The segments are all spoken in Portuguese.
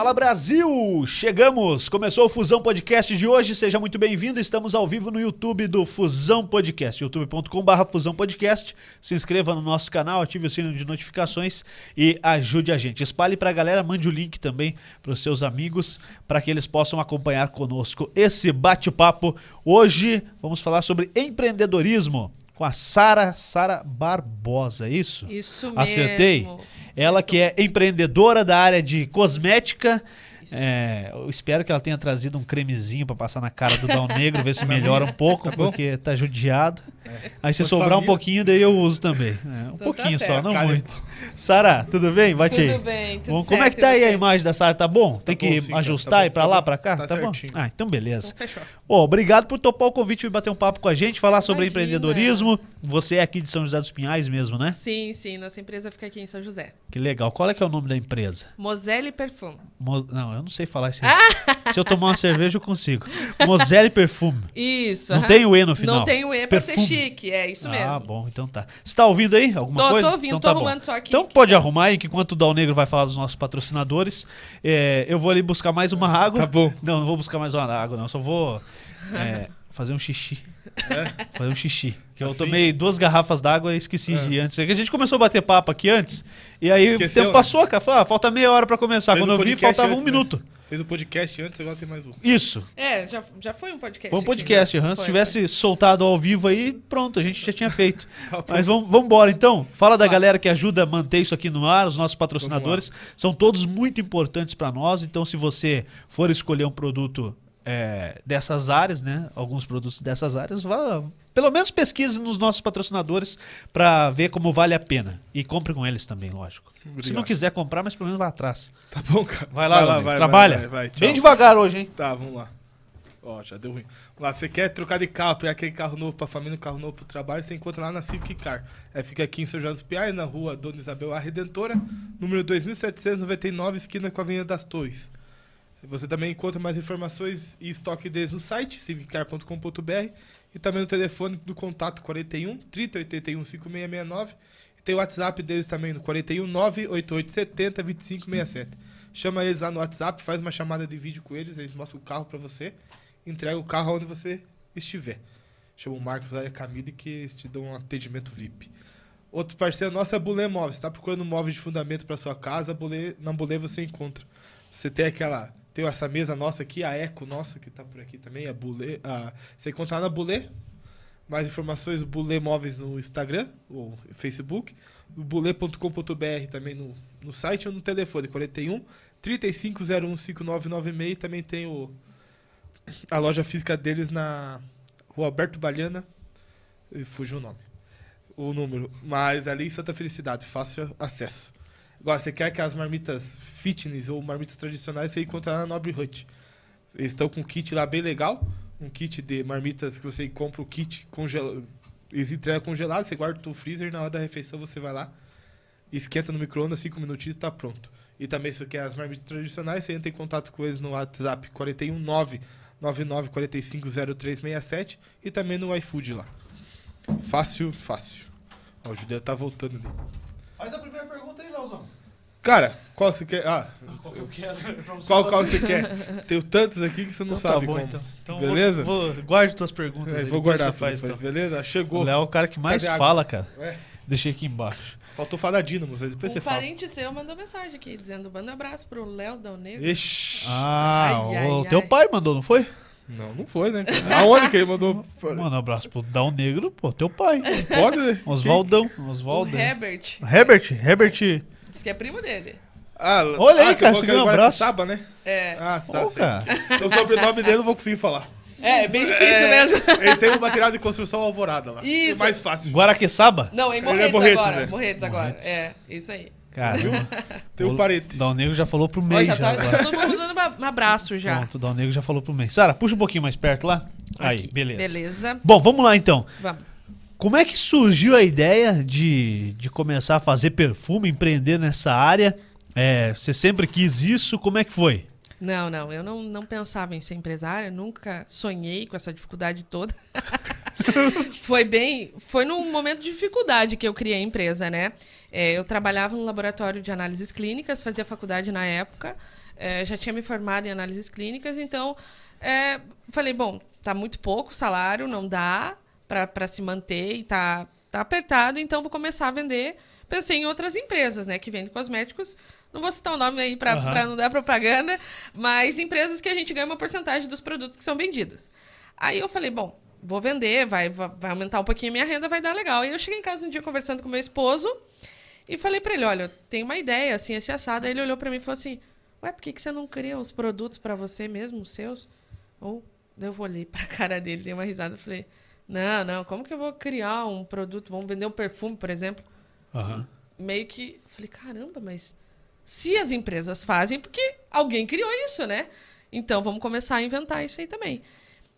Fala Brasil! Chegamos! Começou o Fusão Podcast de hoje, seja muito bem-vindo. Estamos ao vivo no YouTube do Fusão Podcast, youtube.com.br Fusão Podcast. Se inscreva no nosso canal, ative o sino de notificações e ajude a gente. Espalhe pra galera, mande o link também para os seus amigos, para que eles possam acompanhar conosco esse bate-papo. Hoje vamos falar sobre empreendedorismo com a Sara Sara Barbosa, é isso? Isso mesmo. Acertei? Ela que é empreendedora da área de cosmética. É, eu espero que ela tenha trazido um cremezinho pra passar na cara do Dal Negro, ver se melhora um pouco, porque tá judiado. Aí se Por sobrar um família. pouquinho, daí eu uso também. É, um Então tá pouquinho só, certo. não Cara, muito. Sara, tudo bem? Bate aí. Tudo bem, tudo Bom, como é certo, que tá aí a imagem da Sara? Tá bom? Tem Tá que bom, sim, cara, ajustar tá e pra tá lá, pra cá? Tá Tá, bom? Ah, então beleza. Então, fechou. Bom, obrigado por topar o convite e bater um papo com a gente, falar sobre Imagina. empreendedorismo. Você é aqui de São José dos Pinhais mesmo, né? Sim, sim, nossa empresa fica aqui em São José. Que legal. Qual é que é o nome da empresa? Moselle Perfume. Mo- Não, eu não sei falar isso. Se eu tomar uma cerveja, eu consigo. Moselle Perfume. Isso. Não aham. tem o E no final. Não tem o E pra Perfume. ser chique, é isso mesmo. Ah, bom, então tá. Você tá ouvindo aí alguma Tô- tô coisa? ouvindo, então tô tá bom. arrumando só aqui. Então pode arrumar aí, que enquanto o Dal Negro vai falar dos nossos patrocinadores, é, eu vou ali buscar mais uma água. Tá bom. Não, não vou buscar mais uma água, não. Só vou é, fazer um xixi. Fazer um xixi. Que eu Assim? tomei duas garrafas d'água e esqueci de ir antes. É a gente começou a bater papo aqui antes. E aí o tempo né? passou, cara. Falou, ah, falta meia hora pra começar. Fez Quando eu vi, faltava um antes, né? minuto. Fez o podcast antes, agora tem mais um. Isso. É, já, já foi um podcast. Foi um aqui, podcast, né? aham. Se Foi, tivesse soltado ao vivo aí, pronto, a gente já tinha feito. Tá. Mas vamos vamos embora então. Fala da galera que ajuda a manter isso aqui no ar, os nossos patrocinadores. São todos muito importantes para nós. Então, se você for escolher um produto é, dessas áreas, né? Alguns produtos dessas áreas, vá, pelo menos pesquise nos nossos patrocinadores para ver como vale a pena. E compre com eles também, lógico. Se Obrigado. não quiser comprar, mas pelo menos vá atrás. Tá bom, cara. Vai lá, vai, vai, trabalha. Vai, vai, Bem devagar hoje, hein? Tá, vamos lá. Ó, já deu ruim. Vamos lá, você quer trocar de carro, pegar aquele carro novo pra família, um carro novo pro trabalho, você encontra lá na Civic Car. É, fica aqui em São José dos Piais, na rua Dona Isabel A Redentora, número 2799, esquina com a Avenida das Torres. Você também encontra mais informações e estoque deles no site, civiccar.com.br e também no telefone do contato 41 3081 5669 e tem o WhatsApp deles também no 41 98870 2567. Chama eles lá no WhatsApp, faz uma chamada de vídeo com eles, eles mostram o carro pra você, entrega o carro onde você estiver. Chama o Marcos lá e a Camille que eles te dão um atendimento VIP. Outro parceiro nosso é Bulê Móveis. Está procurando móveis de fundamento para sua casa? Na Bulê você encontra. Você tem aquela. Tem essa mesa nossa aqui, a Eco nossa, que tá por aqui também, a Bulê. A, você encontra lá na Bulê. Mais informações, Bulê Móveis no Instagram ou Facebook. Bulê.com.br também no, no site ou no telefone, 41 3501 5996. Também tem o, a loja física deles na Rua Alberto Baliana. Fugiu o nome. O número. Mas ali em Santa Felicidade, fácil acesso. Agora, você quer que as marmitas fitness ou marmitas tradicionais você encontra na Nobre Hut. Eles estão com um kit lá bem legal. Um kit de marmitas que você compra o kit congelado. Eles entregam congelado, você guarda no freezer na hora da refeição você vai lá, esquenta no micro-ondas, 5 minutinhos e tá pronto. E também se você quer as marmitas tradicionais, você entra em contato com eles no WhatsApp 419 99450367 e também no iFood lá. Fácil, fácil. Ó, o Judeu tá voltando ali. Faz a primeira pergunta aí, Leozão. Cara, qual você quer? Ah, Qual que eu quero? Pra você qual, qual você quer? Tenho tantos aqui que você não Então sabe tá bom, como. então. Então Beleza? Vou, vou, guarde tuas perguntas. É, aí, vou guardar, você faz, depois, então. beleza? O Chegou. Léo é o cara que mais Cadê fala, cara. Ué, Deixei aqui embaixo. faltou falar da Dínamos, mas depois Um você fala. parente seu mandou mensagem aqui, dizendo, manda um abraço pro Léo Dal Negro. Ixi. Ah, Ai, o ai, teu ai. pai mandou, não foi? Não, não foi, né? Aonde que ele mandou? Um abraço pro Dal Negro, pô, teu pai. Pode, né? Oswaldão. Oswaldo. Herbert, Herbert, Herbert. diz que é primo dele. Ah, Olha aí, você cara, você ganhou um é abraço. Saba, né? É, Ah, cara. O sobrenome dele eu não vou conseguir falar. é, bem difícil É, mesmo. Ele tem um material de construção alvorada lá. Isso. É mais fácil. Guaraqueçaba? Não, em Ele é Morretes, Morretes, agora. é. Morretes agora. Morretes. É, isso aí. Caramba. Tem um parente. Dal Negro já falou pro Ó, meio já já, tá agora. todo mundo dando um abraço já. Pronto, Dal Negro já falou pro meio. Sara, puxa um pouquinho mais perto lá. Aí, Aqui. beleza. Beleza. Bom, vamos lá então. Vamos. Como é que surgiu a ideia de, de começar a fazer perfume, empreender nessa área? É, você sempre quis isso? Como é que foi? Não, não, eu não, não pensava em ser empresária, nunca sonhei com essa dificuldade toda. foi bem. Foi num momento de dificuldade que eu criei a empresa, né? É, eu trabalhava no laboratório de análises clínicas, fazia faculdade na época. é, já tinha me formado em análises clínicas, então é, falei, bom, tá muito pouco o salário, não dá para se manter e tá, tá apertado, então vou começar a vender. Pensei em outras empresas, né, que vendem cosméticos. Não vou citar o nome aí para Aham. não dar propaganda, mas empresas que a gente ganha uma porcentagem dos produtos que são vendidos. Aí eu falei, bom, vou vender, vai, vai aumentar um pouquinho a minha renda, vai dar legal. E eu cheguei em casa um dia conversando com meu esposo e falei pra ele, olha, eu tenho uma ideia, assim, esse assado. Aí ele olhou pra mim e falou assim, ué, por que, que você não cria os produtos pra você mesmo, os seus? Ou eu olhei pra cara dele, dei uma risada e falei, não, não, como que eu vou criar um produto? Vamos vender um perfume, por exemplo? Aham. Meio que, falei, caramba, mas se as empresas fazem, porque alguém criou isso, né? Então vamos começar a inventar isso aí também.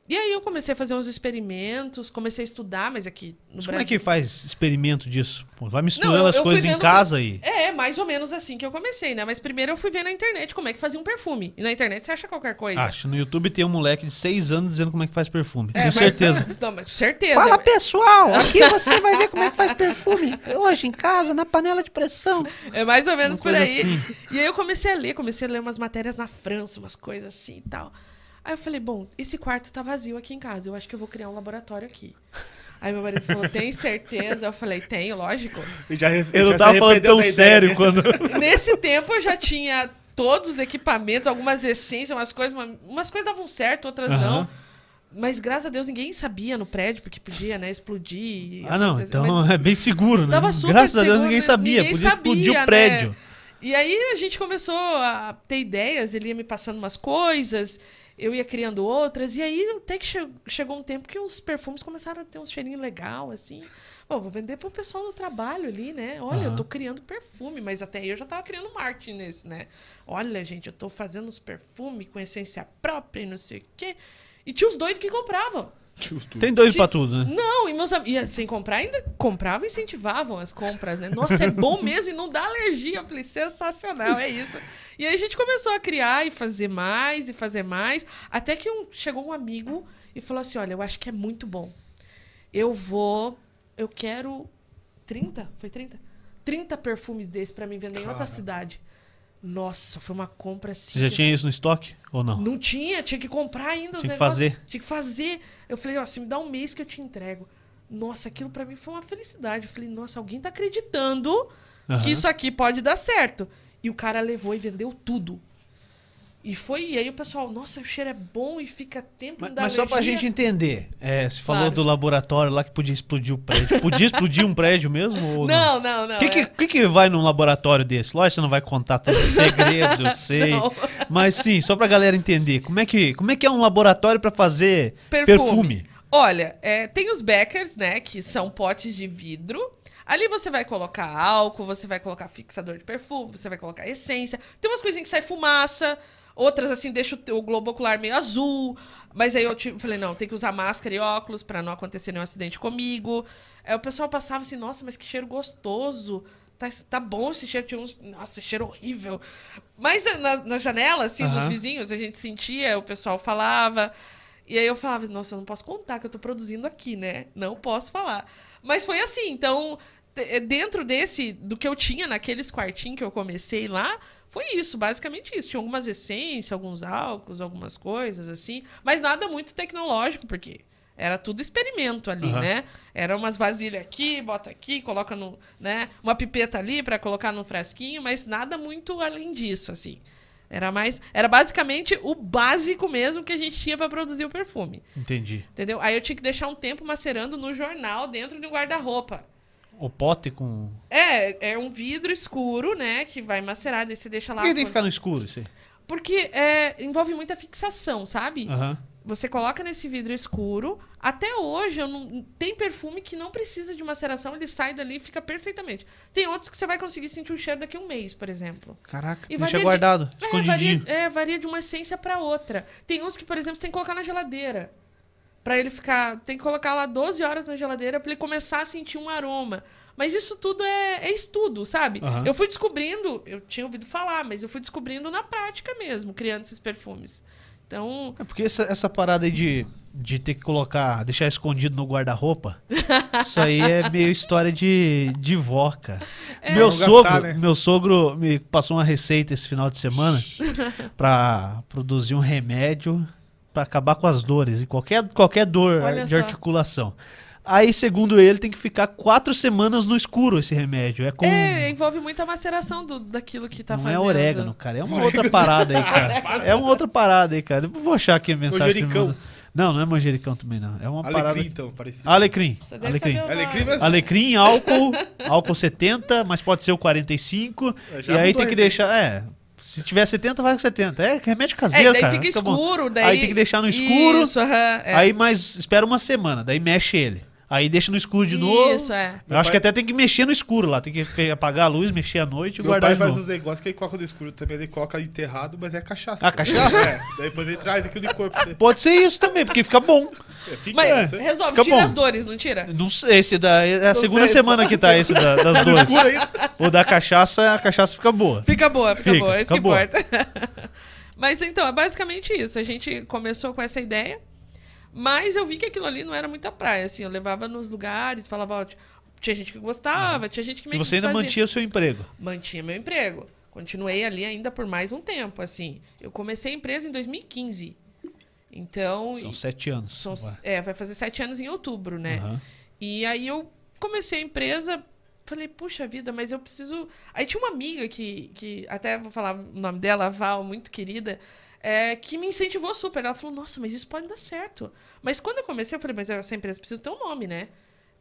E aí eu comecei a fazer uns experimentos, comecei a estudar, mas aqui no Mas Brasil... como é que faz experimento disso? Pô, vai misturando Não, eu- as eu coisas em casa e. É, mais ou menos assim que eu comecei, né? Mas primeiro eu fui ver na internet como é que fazia um perfume. E na internet você acha qualquer coisa. Acho, no YouTube tem um moleque de 6 anos dizendo como é que faz perfume. É, Tenho mas- certeza. Não, mas certeza. Fala pessoal, aqui você vai ver como é que faz perfume. Hoje em casa, na panela de pressão. É mais ou menos por aí. assim. E aí eu comecei a ler, comecei a ler umas matérias na França, umas coisas assim e tal. Aí eu falei, bom, esse quarto tá vazio aqui em casa, eu acho que eu vou criar um laboratório aqui. Aí meu marido falou, tem certeza? Eu falei, tenho, lógico. Eu, já, Eu já não tava falando tão sério quando. Nesse tempo eu já tinha todos os equipamentos, algumas essências, umas coisas, uma- umas coisas davam certo, outras Aham. não. Mas graças a Deus ninguém sabia no prédio, porque podia, né, explodir. Ah, não, então Mas- é bem seguro, né? Tava super Graças a Deus seguro, ninguém né? sabia. Ninguém Podia explodir sabia, o prédio. né? E aí a gente começou a ter ideias, ele ia me passando umas coisas, eu ia criando outras, e aí até que che- chegou um tempo que os perfumes começaram a ter um cheirinho legal, assim. Pô, vou vender pro pessoal do trabalho ali, né? Olha, eu Aham. tô criando perfume, mas até aí eu já tava criando marketing nisso, né? Olha, gente, eu tô fazendo os perfumes com essência própria e não sei o quê. E tinha os doidos que compravam. Justo. Tem dois pra tudo, né? Não, e meus amigos, sem comprar, ainda compravam e incentivavam as compras, né? Nossa, é bom mesmo e não dá alergia. Eu falei, sensacional, é isso. E aí a gente começou a criar e fazer mais e fazer mais. Até que um- chegou um amigo e falou assim: Olha, eu acho que é muito bom. Eu vou. Eu quero 30? Foi 30? 30 perfumes desses pra mim vender em outra Cara. cidade. Nossa, foi uma compra assim. Você já tinha isso no estoque? Ou não? não tinha, tinha que comprar ainda Tinha que fazer. Tinha que fazer. Eu falei, ó, se me dá um mês que eu te entrego. Nossa, aquilo pra mim foi uma felicidade. Eu falei, nossa, alguém tá acreditando Aham. que isso aqui pode dar certo. E o cara levou e vendeu tudo. E foi, e aí o pessoal, nossa, o cheiro é bom e fica tempo Mas, mas só pra gente entender, é, você falou Claro. do laboratório lá que podia explodir o prédio. Podia explodir um prédio mesmo? Ou não? Não, não. O que, que, é- que que vai num laboratório desse? Lógico que você não vai contar todos os segredos, eu sei. Não. Mas sim, só pra galera entender. Como é que, como é, que é um laboratório pra fazer perfume? Olha, é, tem os Beckers, né? Que são potes de vidro. Ali você vai colocar álcool, você vai colocar fixador de perfume, você vai colocar essência. Tem umas coisinhas que sai fumaça, outras assim deixa o, globo ocular meio azul. Mas aí eu tive- falei, não, tem que usar máscara e óculos pra não acontecer nenhum acidente comigo. Aí o pessoal passava assim, nossa, mas que cheiro gostoso. Tá, tá bom esse cheiro, tinha uns. Nossa, cheiro horrível. Mas eh, na, na janela, assim, dos Aham. vizinhos, a gente sentia, o pessoal falava. E aí eu falava, nossa, eu não posso contar que eu tô produzindo aqui, né? Não posso falar. Mas foi assim, então, eh, dentro desse, do que eu tinha naqueles quartinhos que eu comecei lá, foi isso, basicamente isso. Tinha algumas essências, alguns álcools, algumas coisas assim, mas nada muito tecnológico, porque era tudo experimento ali, Aham. né? Era umas vasilhas aqui, bota aqui, coloca no, né, uma pipeta ali para colocar no frasquinho, mas nada muito além disso, assim. Era mais, era basicamente o básico mesmo que a gente tinha para produzir o perfume, Entendi. entendeu? Aí eu tinha que deixar um tempo macerando no jornal dentro de um guarda-roupa. O pote com. É, é um vidro escuro, né, que vai macerar, daí você deixa Por lá. que tem que ficar no escuro isso aí? Porque é, envolve muita fixação, sabe? Aham. Você coloca nesse vidro escuro. Até hoje, não, tem perfume que não precisa de maceração, ele sai dali e fica perfeitamente. Tem outros que você vai conseguir sentir o cheiro daqui a um mês, por exemplo. Caraca, E deixa varia de- guardado, É, escondidinho. varia, é, varia de uma essência pra outra. Tem uns que, por exemplo, você tem que colocar na geladeira. Pra ele ficar. Tem que colocar lá 12 horas na geladeira pra ele começar a sentir um aroma. Mas isso tudo é, é estudo, sabe? Aham. Eu fui descobrindo, eu tinha ouvido falar, mas eu fui descobrindo na prática mesmo, criando esses perfumes. Então, É porque essa, essa parada aí de de ter que colocar, deixar escondido no guarda-roupa, isso aí é meio história de, de vó, cara. Meu, Não gastar, sogro, né? meu sogro me passou uma receita esse final de semana pra produzir um remédio pra acabar com as dores, e qualquer, qualquer dor Olha de só. articulação. Aí, segundo ele, tem que ficar quatro semanas no escuro esse remédio. É com. É, envolve muita maceração do, daquilo que tá não fazendo. é orégano, cara. É uma outra parada aí, cara. É uma outra parada aí, cara. Eu vou achar aqui a mensagem. Manjericão. Não, não é manjericão também, não. É uma parada. Alecrim, então, parecido. Alecrim. Alecrim. Alecrim mesmo? Alecrim, álcool, álcool 70, mas pode ser o 45. É, e aí tem que deixar. É. Se tiver 70, vai com 70. É remédio É, caseiro, daí cara. fica bom. escuro, daí... Aí tem que deixar no escuro. Isso, é. Aí mais. Espera uma semana, daí mexe ele. Aí deixa no escuro de novo. Isso, é. Eu acho pai- que até tem que mexer no escuro lá. Tem que apagar a luz, mexer à noite e Meu guardar pai de faz novo. os negócios que ele coloca no escuro também. Ele coloca enterrado, mas é cachaça. Ah, cachaça? É. Daí depois ele traz aquilo de corpo. pra você. Pode ser isso também, porque fica bom. É, fica, Mas não sei. resolve, Fica tira bom. as dores, não tira? Não sei, esse da, é a Não segunda sei, semana que tá esse da- das dores. O da cachaça, a cachaça fica boa. Fica boa, fica, Fica, boa, isso fica que boa. importa. Mas então, é basicamente isso. A gente começou com essa ideia, mas eu vi que aquilo ali não era muita praia, assim. Eu levava nos lugares, falava, ó, tinha gente que gostava, tinha gente que E meio você ainda desfazia. mantinha o seu emprego. Mantinha meu emprego. Continuei ali ainda por mais um tempo, assim. Eu comecei a empresa em 2015. Então, São sete anos. são- é, vai fazer sete anos em outubro, né? Aham. E aí eu comecei a empresa, falei, puxa vida, mas eu preciso. Aí tinha uma amiga que, que até vou falar o nome dela, a Val, muito querida, é, que me incentivou super. Ela falou, nossa, mas isso pode dar certo. Mas quando eu comecei, eu falei, mas essa empresa precisa ter um nome, né?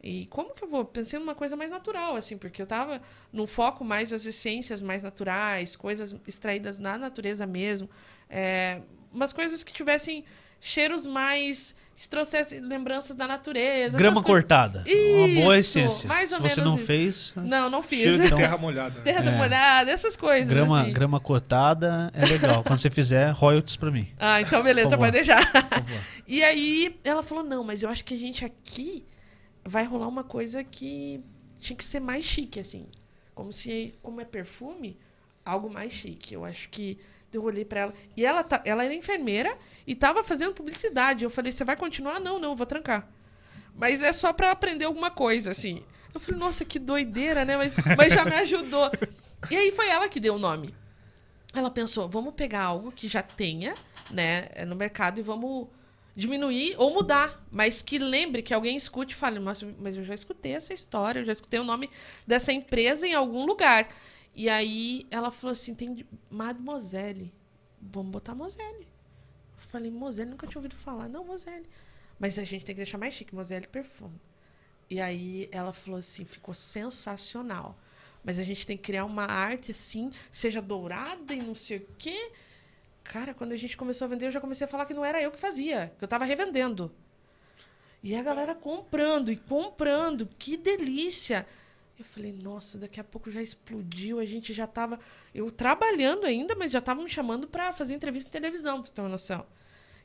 E como que eu vou? Pensei numa coisa mais natural, assim, porque eu tava num foco mais das essências mais naturais, coisas extraídas na natureza mesmo. É, umas coisas que tivessem cheiros mais. que trouxessem lembranças da natureza. Grama essas coisas. cortada. uma boa Isso, essência. mais ou Se você menos não isso. fez, Não, não fiz. Cheiro de Então- terra molhada. né? Terra É. molhada, essas coisas. grama, assim. grama cortada é legal. Quando você fizer, royalties pra mim. Ah, então beleza, pode deixar. E aí ela falou: não, mas eu acho que a gente aqui vai rolar uma coisa que tinha que ser mais chique, assim. Como se, como é perfume, algo mais chique. Eu acho que eu olhei pra ela. E ela, tá, ela era enfermeira e tava fazendo publicidade. Eu falei: você vai continuar? Não, não, eu vou trancar. Mas é só pra aprender alguma coisa, assim. Eu falei, nossa, que doideira, né? Mas, mas já me ajudou. E aí foi ela que deu o nome. Ela pensou, vamos pegar algo que já tenha, né, no mercado e vamos diminuir ou mudar, mas que lembre que alguém escute e fale, mas, mas eu já escutei essa história, eu já escutei o nome dessa empresa em algum lugar. E aí ela falou assim, tem de- Mademoiselle, vamos botar Moselle. Falei, Moselle, nunca tinha ouvido falar. Não, Moselle. Mas a gente tem que deixar mais chique, Moselle perfume. E aí ela falou assim, ficou sensacional. Mas a gente tem que criar uma arte assim, seja dourada e não sei o quê. Cara, quando a gente começou a vender, eu já comecei a falar que não era eu que fazia, que eu tava revendendo. E a galera comprando e comprando, que delícia! Eu falei, nossa, daqui a pouco já explodiu, a gente já tava. Eu trabalhando ainda, mas já estavam me chamando para fazer entrevista em televisão, pra você ter uma noção.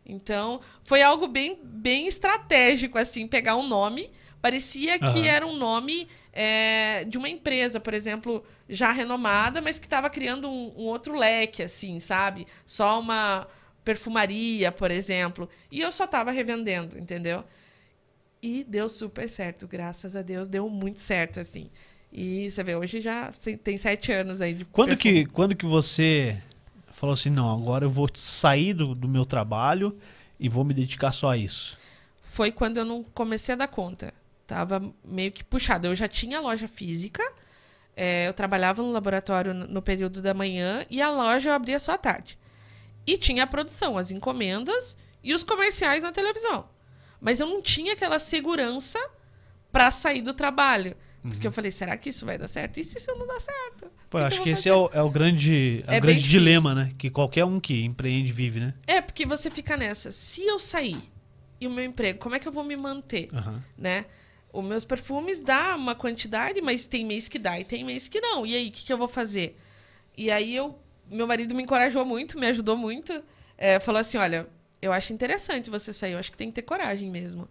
Então, foi algo bem, bem estratégico, assim, pegar um nome. Parecia que era um nome é, de uma empresa, por exemplo, já renomada, mas que estava criando um, um outro leque, assim, sabe? Só uma perfumaria, por exemplo. E eu só estava revendendo, entendeu? E deu super certo, graças a Deus, deu muito certo, assim. E você vê, hoje já tem sete anos aí de Quando perfume. que, quando que você falou assim, não, agora eu vou sair do, do meu trabalho e vou me dedicar só a isso? foi quando eu não comecei a dar conta. Tava meio que puxado. Eu já tinha loja física, é, eu trabalhava no laboratório no período da manhã e a loja eu abria só à tarde. E tinha a produção, as encomendas e os comerciais na televisão. Mas eu não tinha aquela segurança para sair do trabalho. Porque eu falei, será que isso vai dar certo? E se isso não dá certo? Pô, que acho que vou esse é o, é o grande, é É o grande dilema, né? Que qualquer um que empreende vive, né? É, porque você fica nessa. Se eu sair e o meu emprego, como é que eu vou me manter? Aham. né? Os meus perfumes dá uma quantidade, mas tem mês que dá e tem mês que não. E aí, o que, que eu vou fazer? E aí eu, meu marido me encorajou muito, me ajudou muito. É, falou assim, olha, eu acho interessante você sair, eu acho que tem que ter coragem mesmo.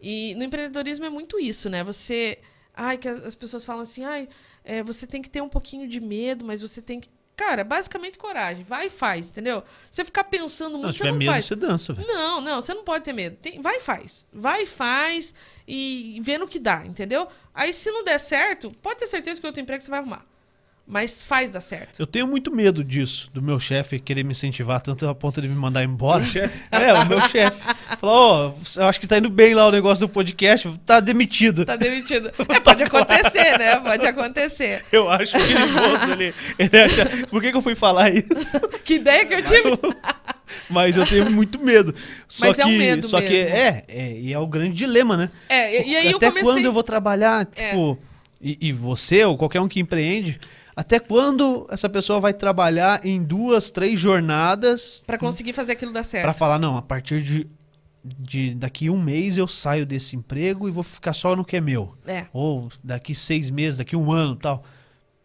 E no empreendedorismo é muito isso, né? Você, ai, que as as pessoas falam assim, ai, é, você tem que ter um pouquinho de medo, mas você tem que Cara, basicamente coragem. Vai e faz, entendeu? Você ficar pensando muito, Não, se você tiver não medo, faz. você dança, velho. Não, não, você não pode ter medo. Tem- vai e faz. Vai e faz e vê no que dá, entendeu? Aí se não der certo, pode ter certeza que outro emprego você vai arrumar. Mas faz dar certo. Eu tenho muito medo disso, do meu chefe querer me incentivar tanto a ponto de me mandar embora. O chefe. É, o meu chefe. Falou, ó, eu acho que tá indo bem lá o negócio do podcast, tá demitido. Tá demitido. É, pode acontecer, né? Pode acontecer. Eu acho perigoso ele. ele acha, por que, que eu fui falar isso? Que ideia que eu tive. Mas eu tenho muito medo. Só Mas que, é um medo só que mesmo. é, é, e é o grande dilema, né? É, e, e aí eu até comecei. quando eu vou trabalhar, É. tipo, e, e você ou qualquer um que empreende, até quando essa pessoa vai trabalhar em duas, três jornadas Pra conseguir fazer aquilo dar certo. Pra falar, não, a partir de, de daqui um mês eu saio desse emprego e vou ficar só no que é meu. É. Ou daqui seis meses, daqui um ano tal.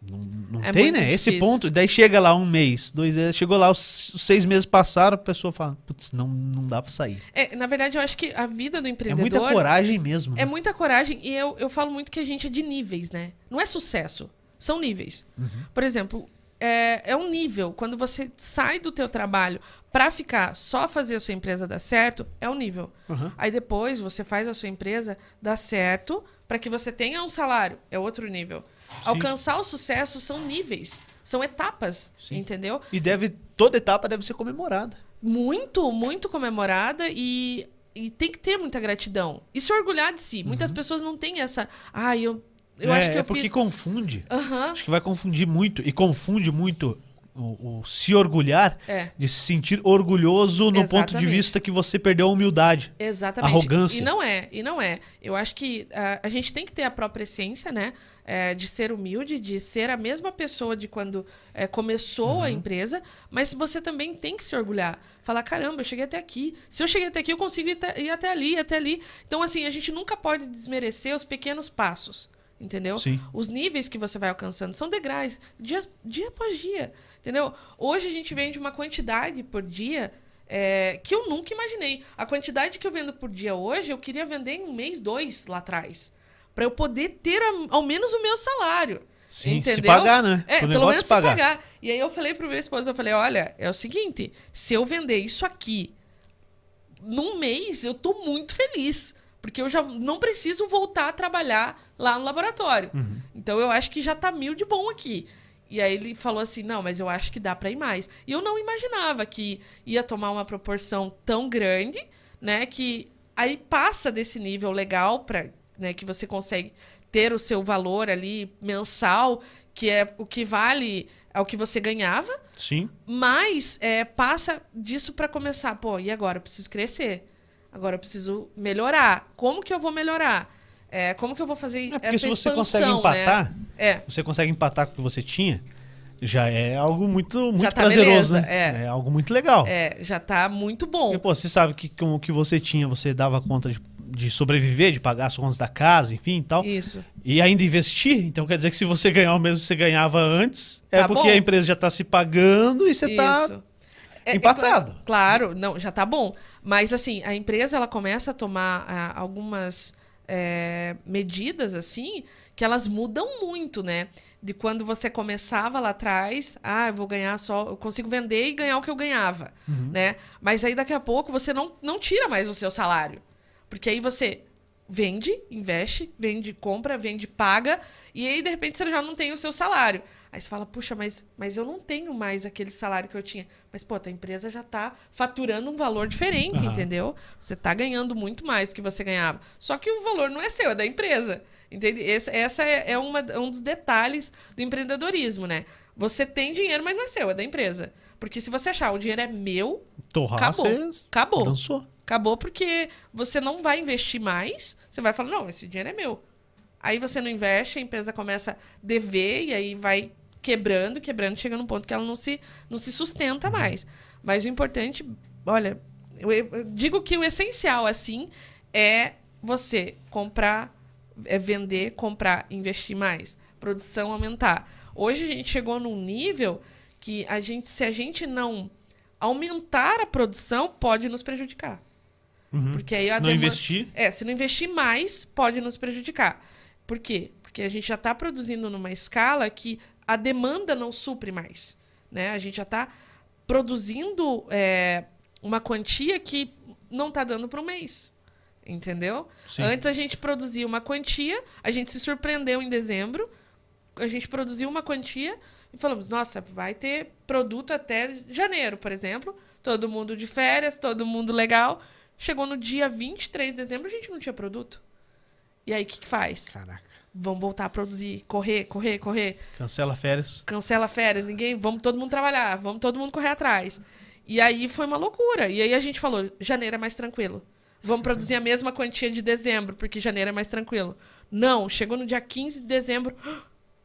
Não, não É tem, né? Esse difícil. ponto. Daí chega lá um mês, dois meses, chegou lá, os, os seis meses passaram, a pessoa fala, putz, não, não dá pra sair. É, na verdade, eu acho que a vida do É empreendedor. muita coragem mesmo. É né? muita coragem e eu, eu falo muito que a gente é de níveis, né? Não é sucesso, são níveis. Uhum. Por exemplo, é, é um nível. Quando você sai do teu trabalho pra ficar só fazer a sua empresa dar certo, é um nível. Uhum. Aí depois você faz a sua empresa dar certo para que você tenha um salário, é outro nível. Alcançar o sucesso são níveis, são etapas, Sim. entendeu? E deve, toda etapa deve ser comemorada. muito, muito comemorada e, e tem que ter muita gratidão. E se orgulhar de si. Muitas pessoas não têm essa. Ah, eu, eu Uhum. é, acho que é eu porque fiz. confunde. Aham. Acho que vai confundir muito. E confunde muito o, o se orgulhar É, de se sentir orgulhoso no ponto de Exatamente. vista que você perdeu a humildade. exatamente. Arrogância. E não é, e não é. Eu acho que ah, a gente tem que ter a própria essência, né? É, de ser humilde, de ser a mesma pessoa de quando é, começou Uhum. a empresa, mas você também tem que se orgulhar. Falar, caramba, eu cheguei até aqui. Se eu cheguei até aqui, eu consigo ir até, ir até ali, até ali. Então, assim, a gente nunca pode desmerecer os pequenos passos. Entendeu? Sim. Os níveis que você vai alcançando são degraus, dia, dia após dia. Entendeu? Hoje a gente vende uma quantidade por dia é, que eu nunca imaginei. A quantidade que eu vendo por dia hoje, eu queria vender em um mês, dois lá atrás. Pra eu poder ter ao menos o meu salário. Sim, se Entendeu? pagar, né? É, o pelo menos se pagar. se pagar. E aí eu falei pro meu esposo, eu falei, olha, é o seguinte, se eu vender isso aqui num mês, eu tô muito feliz. Porque eu já não preciso voltar a trabalhar lá no laboratório. Uhum. Então eu acho que já tá mil de bom aqui. E aí ele falou assim: não, mas eu acho que dá pra ir mais. E eu não imaginava que ia tomar uma proporção tão grande, né? Que aí passa desse nível legal para né, que você consegue ter o seu valor ali mensal, que é o que vale ao que você ganhava, Sim. mas é, passa disso para começar. Pô, e agora? Eu preciso crescer. Agora eu preciso melhorar. Como que eu vou melhorar? É, como que eu vou fazer É porque essa se você expansão, consegue empatar, né? É. você consegue empatar com o que você tinha, já é algo muito, muito tá prazeroso, beleza, né? é. algo muito legal. É, já tá muito bom. Porque, pô, você sabe que com o que você tinha, você dava conta de, de sobreviver, de pagar as contas da casa, enfim e tal. Isso. E ainda investir, então quer dizer que se você ganhar o mesmo que você ganhava antes, é Tá porque bom. a empresa já tá se pagando e você tá. Isso. É- é empatado. claro, claro, não, já tá bom. Mas assim, a empresa ela começa a tomar ah, algumas é, medidas assim que elas mudam muito, né? De quando você começava lá atrás, ah, eu vou ganhar só, eu consigo vender e ganhar o que eu ganhava, Uhum. né? Mas aí daqui a pouco você não, não tira mais o seu salário. Porque aí você vende, investe, vende, compra, vende, paga, e aí de repente você já não tem o seu salário. Aí você fala, puxa, mas, mas eu não tenho mais aquele salário que eu tinha. Mas, pô, a empresa já tá faturando um valor diferente, Aham. entendeu? Você tá ganhando muito mais do que você ganhava. Só que o valor não é seu, é da empresa. Entende? Esse, essa é, é uma, um dos detalhes do empreendedorismo, né? Você tem dinheiro, mas não é seu, é da empresa. Porque se você achar o dinheiro é meu, Torrar, Acabou. acabou. dançou. Acabou porque você não vai investir mais. Você vai falar, não, esse dinheiro é meu. Aí você não investe, a empresa começa a dever e aí vai quebrando, quebrando, chega num ponto que ela não se, não se sustenta mais. Mas o importante, olha, eu, eu digo que o essencial, assim, é você comprar, é vender, comprar, investir mais, produção aumentar. Hoje a gente chegou num nível que a gente, se a gente não aumentar a produção, pode nos prejudicar. Uhum. Porque aí a Se não demanda- investir, É, se não investir mais, pode nos prejudicar. Por quê? Porque a gente já está produzindo numa escala que a demanda não supre mais. né? A gente já está produzindo é, uma quantia que não está dando para o mês. Entendeu? Sim. Antes a gente produzia uma quantia, a gente se surpreendeu em dezembro, a gente produziu uma quantia e falamos, nossa, vai ter produto até janeiro, por exemplo. Todo mundo de férias, todo mundo legal. Chegou no dia 23 de dezembro, a gente não tinha produto. E aí, o que, que faz? Caraca. Vamos voltar a produzir, correr, correr, correr. Cancela férias. Cancela férias, ninguém. Vamos todo mundo trabalhar, vamos todo mundo correr atrás. E aí foi uma loucura. E aí a gente falou: janeiro é mais tranquilo. Vamos produzir a mesma quantia de dezembro, porque janeiro é mais tranquilo. Não, chegou no dia 15 de dezembro.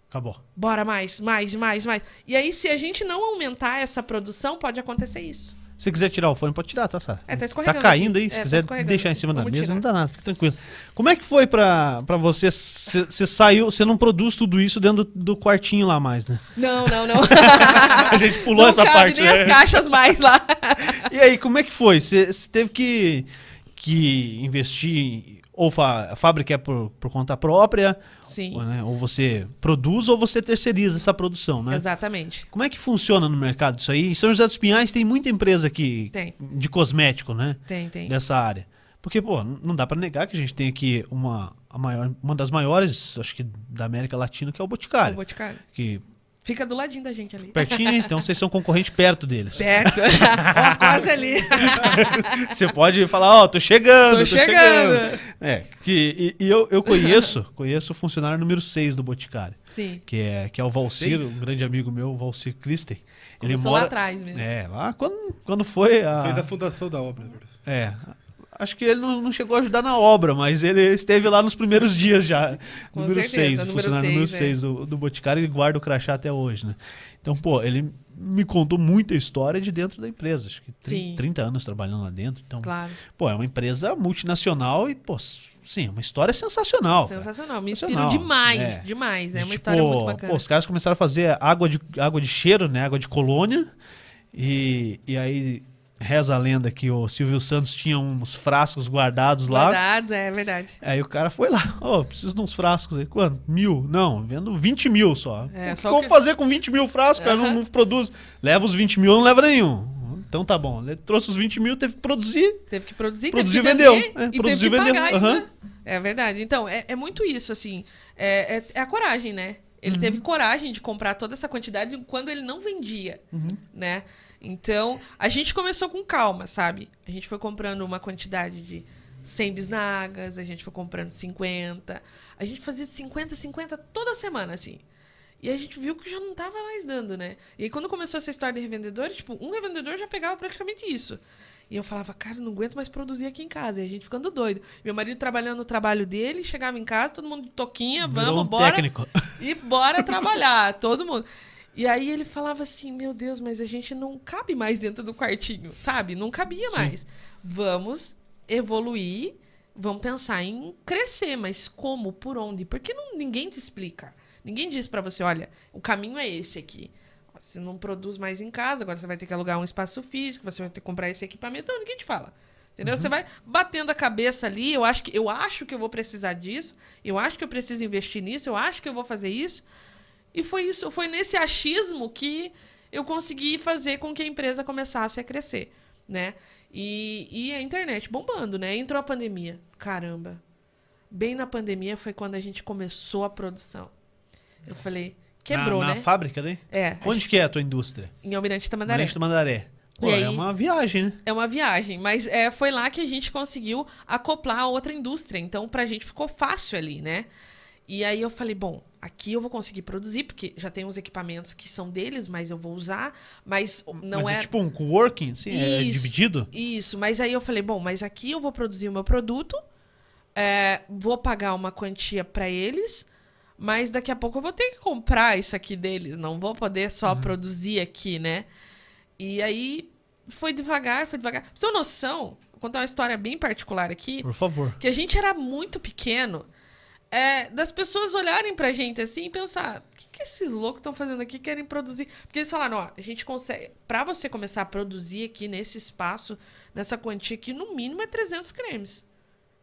Acabou. Bora mais, mais, mais, mais. E aí, se a gente não aumentar essa produção, pode acontecer isso. Se quiser tirar o fone, pode tirar, tá, Sara? É, tá escorregando Tá caindo aqui. aí. Se É, tá quiser escorregando deixar em cima da Vamos mesa, tirar. não dá nada, fica tranquilo. Como é que foi pra, pra você? Você saiu, você não produz tudo isso dentro do, do quartinho lá mais, né? Não, não, não. A gente pulou não essa cabe parte, nem né? as caixas mais lá. E aí, como é que foi? Você teve que, que investir, ou a fábrica é por, por conta própria, Sim, ou, né, ou você produz ou você terceiriza essa produção, né? exatamente. Como é que funciona no mercado isso aí? Em São José dos Pinhais tem muita empresa aqui Tem. de cosmético, né? Tem, tem. Dessa área. Porque, pô, não dá pra negar que a gente tem aqui uma, a maior, uma das maiores, acho que da América Latina, que é o O Boticário. Boticário. Que Fica do ladinho da gente ali. pertinho, então vocês são concorrente perto deles. Perto. Ó, quase ali. Você pode falar, ó, tô chegando, Tô tô, chegando. chegando. É, que, e, e eu, eu conheço, conheço o funcionário número 6 do Boticário, Sim. que é, que é o Valcir, um grande amigo meu, o Valcir Christen. Ele Começou mora lá atrás mesmo. É, lá quando, quando foi a... Fez a fundação da obra. É, acho que ele não, não chegou a ajudar na obra, mas ele esteve lá nos primeiros dias já. Com número certeza, 6, o número funcionário número seis, 6 do, do Boticário, ele guarda o crachá até hoje, né? Então, pô, ele me contou muita história de dentro da empresa. Acho que Sim. 30, 30 anos trabalhando lá dentro. Então, Claro. pô, é uma empresa multinacional e, pô, sim, uma história sensacional. cara. Sensacional. Me inspiro Sensacional, demais, é. demais. É E, uma tipo, história muito bacana. Pô, os caras começaram a fazer água de, água de cheiro, né? Água de colônia. E, e aí reza a lenda que o Silvio Santos tinha uns frascos guardados lá. Guardados, é verdade. Aí o cara foi lá, ó, preciso de uns frascos aí. Quanto? Mil? Não, vendo 20 mil só. É, o que só eu vou que- fazer com 20 mil frascos? cara? Não, não produz. Leva os 20 mil, não leva nenhum. Então tá bom. Ele trouxe os 20 mil, teve que produzir. Teve que produzir, Produziu, teve que vendeu. vender É, e produziu, teve que vendeu. pagar Aham. ainda. É verdade. Então, é, é muito isso, assim. É, é- é a coragem, né? Ele Uhum. teve coragem de comprar toda essa quantidade quando ele não vendia, Uhum. né? Então, a gente começou com calma, sabe? A gente foi comprando uma quantidade de 100 bisnagas, a gente foi comprando 50. A gente fazia 50, 50 toda semana, assim. E a gente viu que já não tava mais dando, né? E aí, quando começou essa história de revendedores, tipo, um revendedor já pegava praticamente isso. E eu falava, cara, não aguento mais produzir aqui em casa. E a gente ficando doido. Meu marido trabalhando no trabalho dele, chegava em casa, todo mundo de toquinha, vamos, um bora. técnico. E bora trabalhar, todo mundo. E aí ele falava assim, meu Deus, mas a gente não cabe mais dentro do quartinho, sabe? Não cabia mais. Vamos evoluir, vamos pensar em crescer, mas como, por onde? Porque não, ninguém te explica. Ninguém diz pra você, olha, o caminho é esse aqui. Você não produz mais em casa, agora você vai ter que alugar um espaço físico, você vai ter que comprar esse equipamento. Não, ninguém te fala. Entendeu? Você vai batendo a cabeça ali, eu acho que eu acho que eu vou precisar disso, eu acho que eu preciso investir nisso, eu acho que eu vou fazer isso. E foi isso, foi nesse achismo que eu consegui fazer com que a empresa começasse a crescer, né? E, e a internet bombando, né? Entrou a pandemia. Caramba. Bem na pandemia foi quando a gente começou a produção. Eu falei, quebrou, na, na né? fábrica, né? É, Onde que é a tua indústria? em Almirante Tamandaré. Mandaré. Mandaré. Pô, é aí- uma viagem, né? É uma viagem, mas é, foi lá que a gente conseguiu acoplar a outra indústria. Então, pra gente ficou fácil ali, né? E aí eu falei, bom, aqui eu vou conseguir produzir, porque já tem uns equipamentos que são deles, mas eu vou usar, mas não Mas é, é... tipo um coworking, assim? É dividido? Isso, mas aí eu falei, bom, mas aqui eu vou produzir o meu produto, é, vou pagar uma quantia pra eles, mas daqui a pouco eu vou ter que comprar isso aqui deles, não vou poder só produzir aqui, né? E aí foi devagar, foi devagar. Pra você ter uma noção, vou contar uma história bem particular aqui, Por favor. que a gente era muito pequeno, é, das pessoas olharem pra gente assim e pensar: o que, que esses loucos estão fazendo aqui? Querem produzir. Porque eles falaram: ó, a gente consegue. Pra você começar a produzir aqui nesse espaço, nessa quantia aqui, no mínimo é 300 cremes.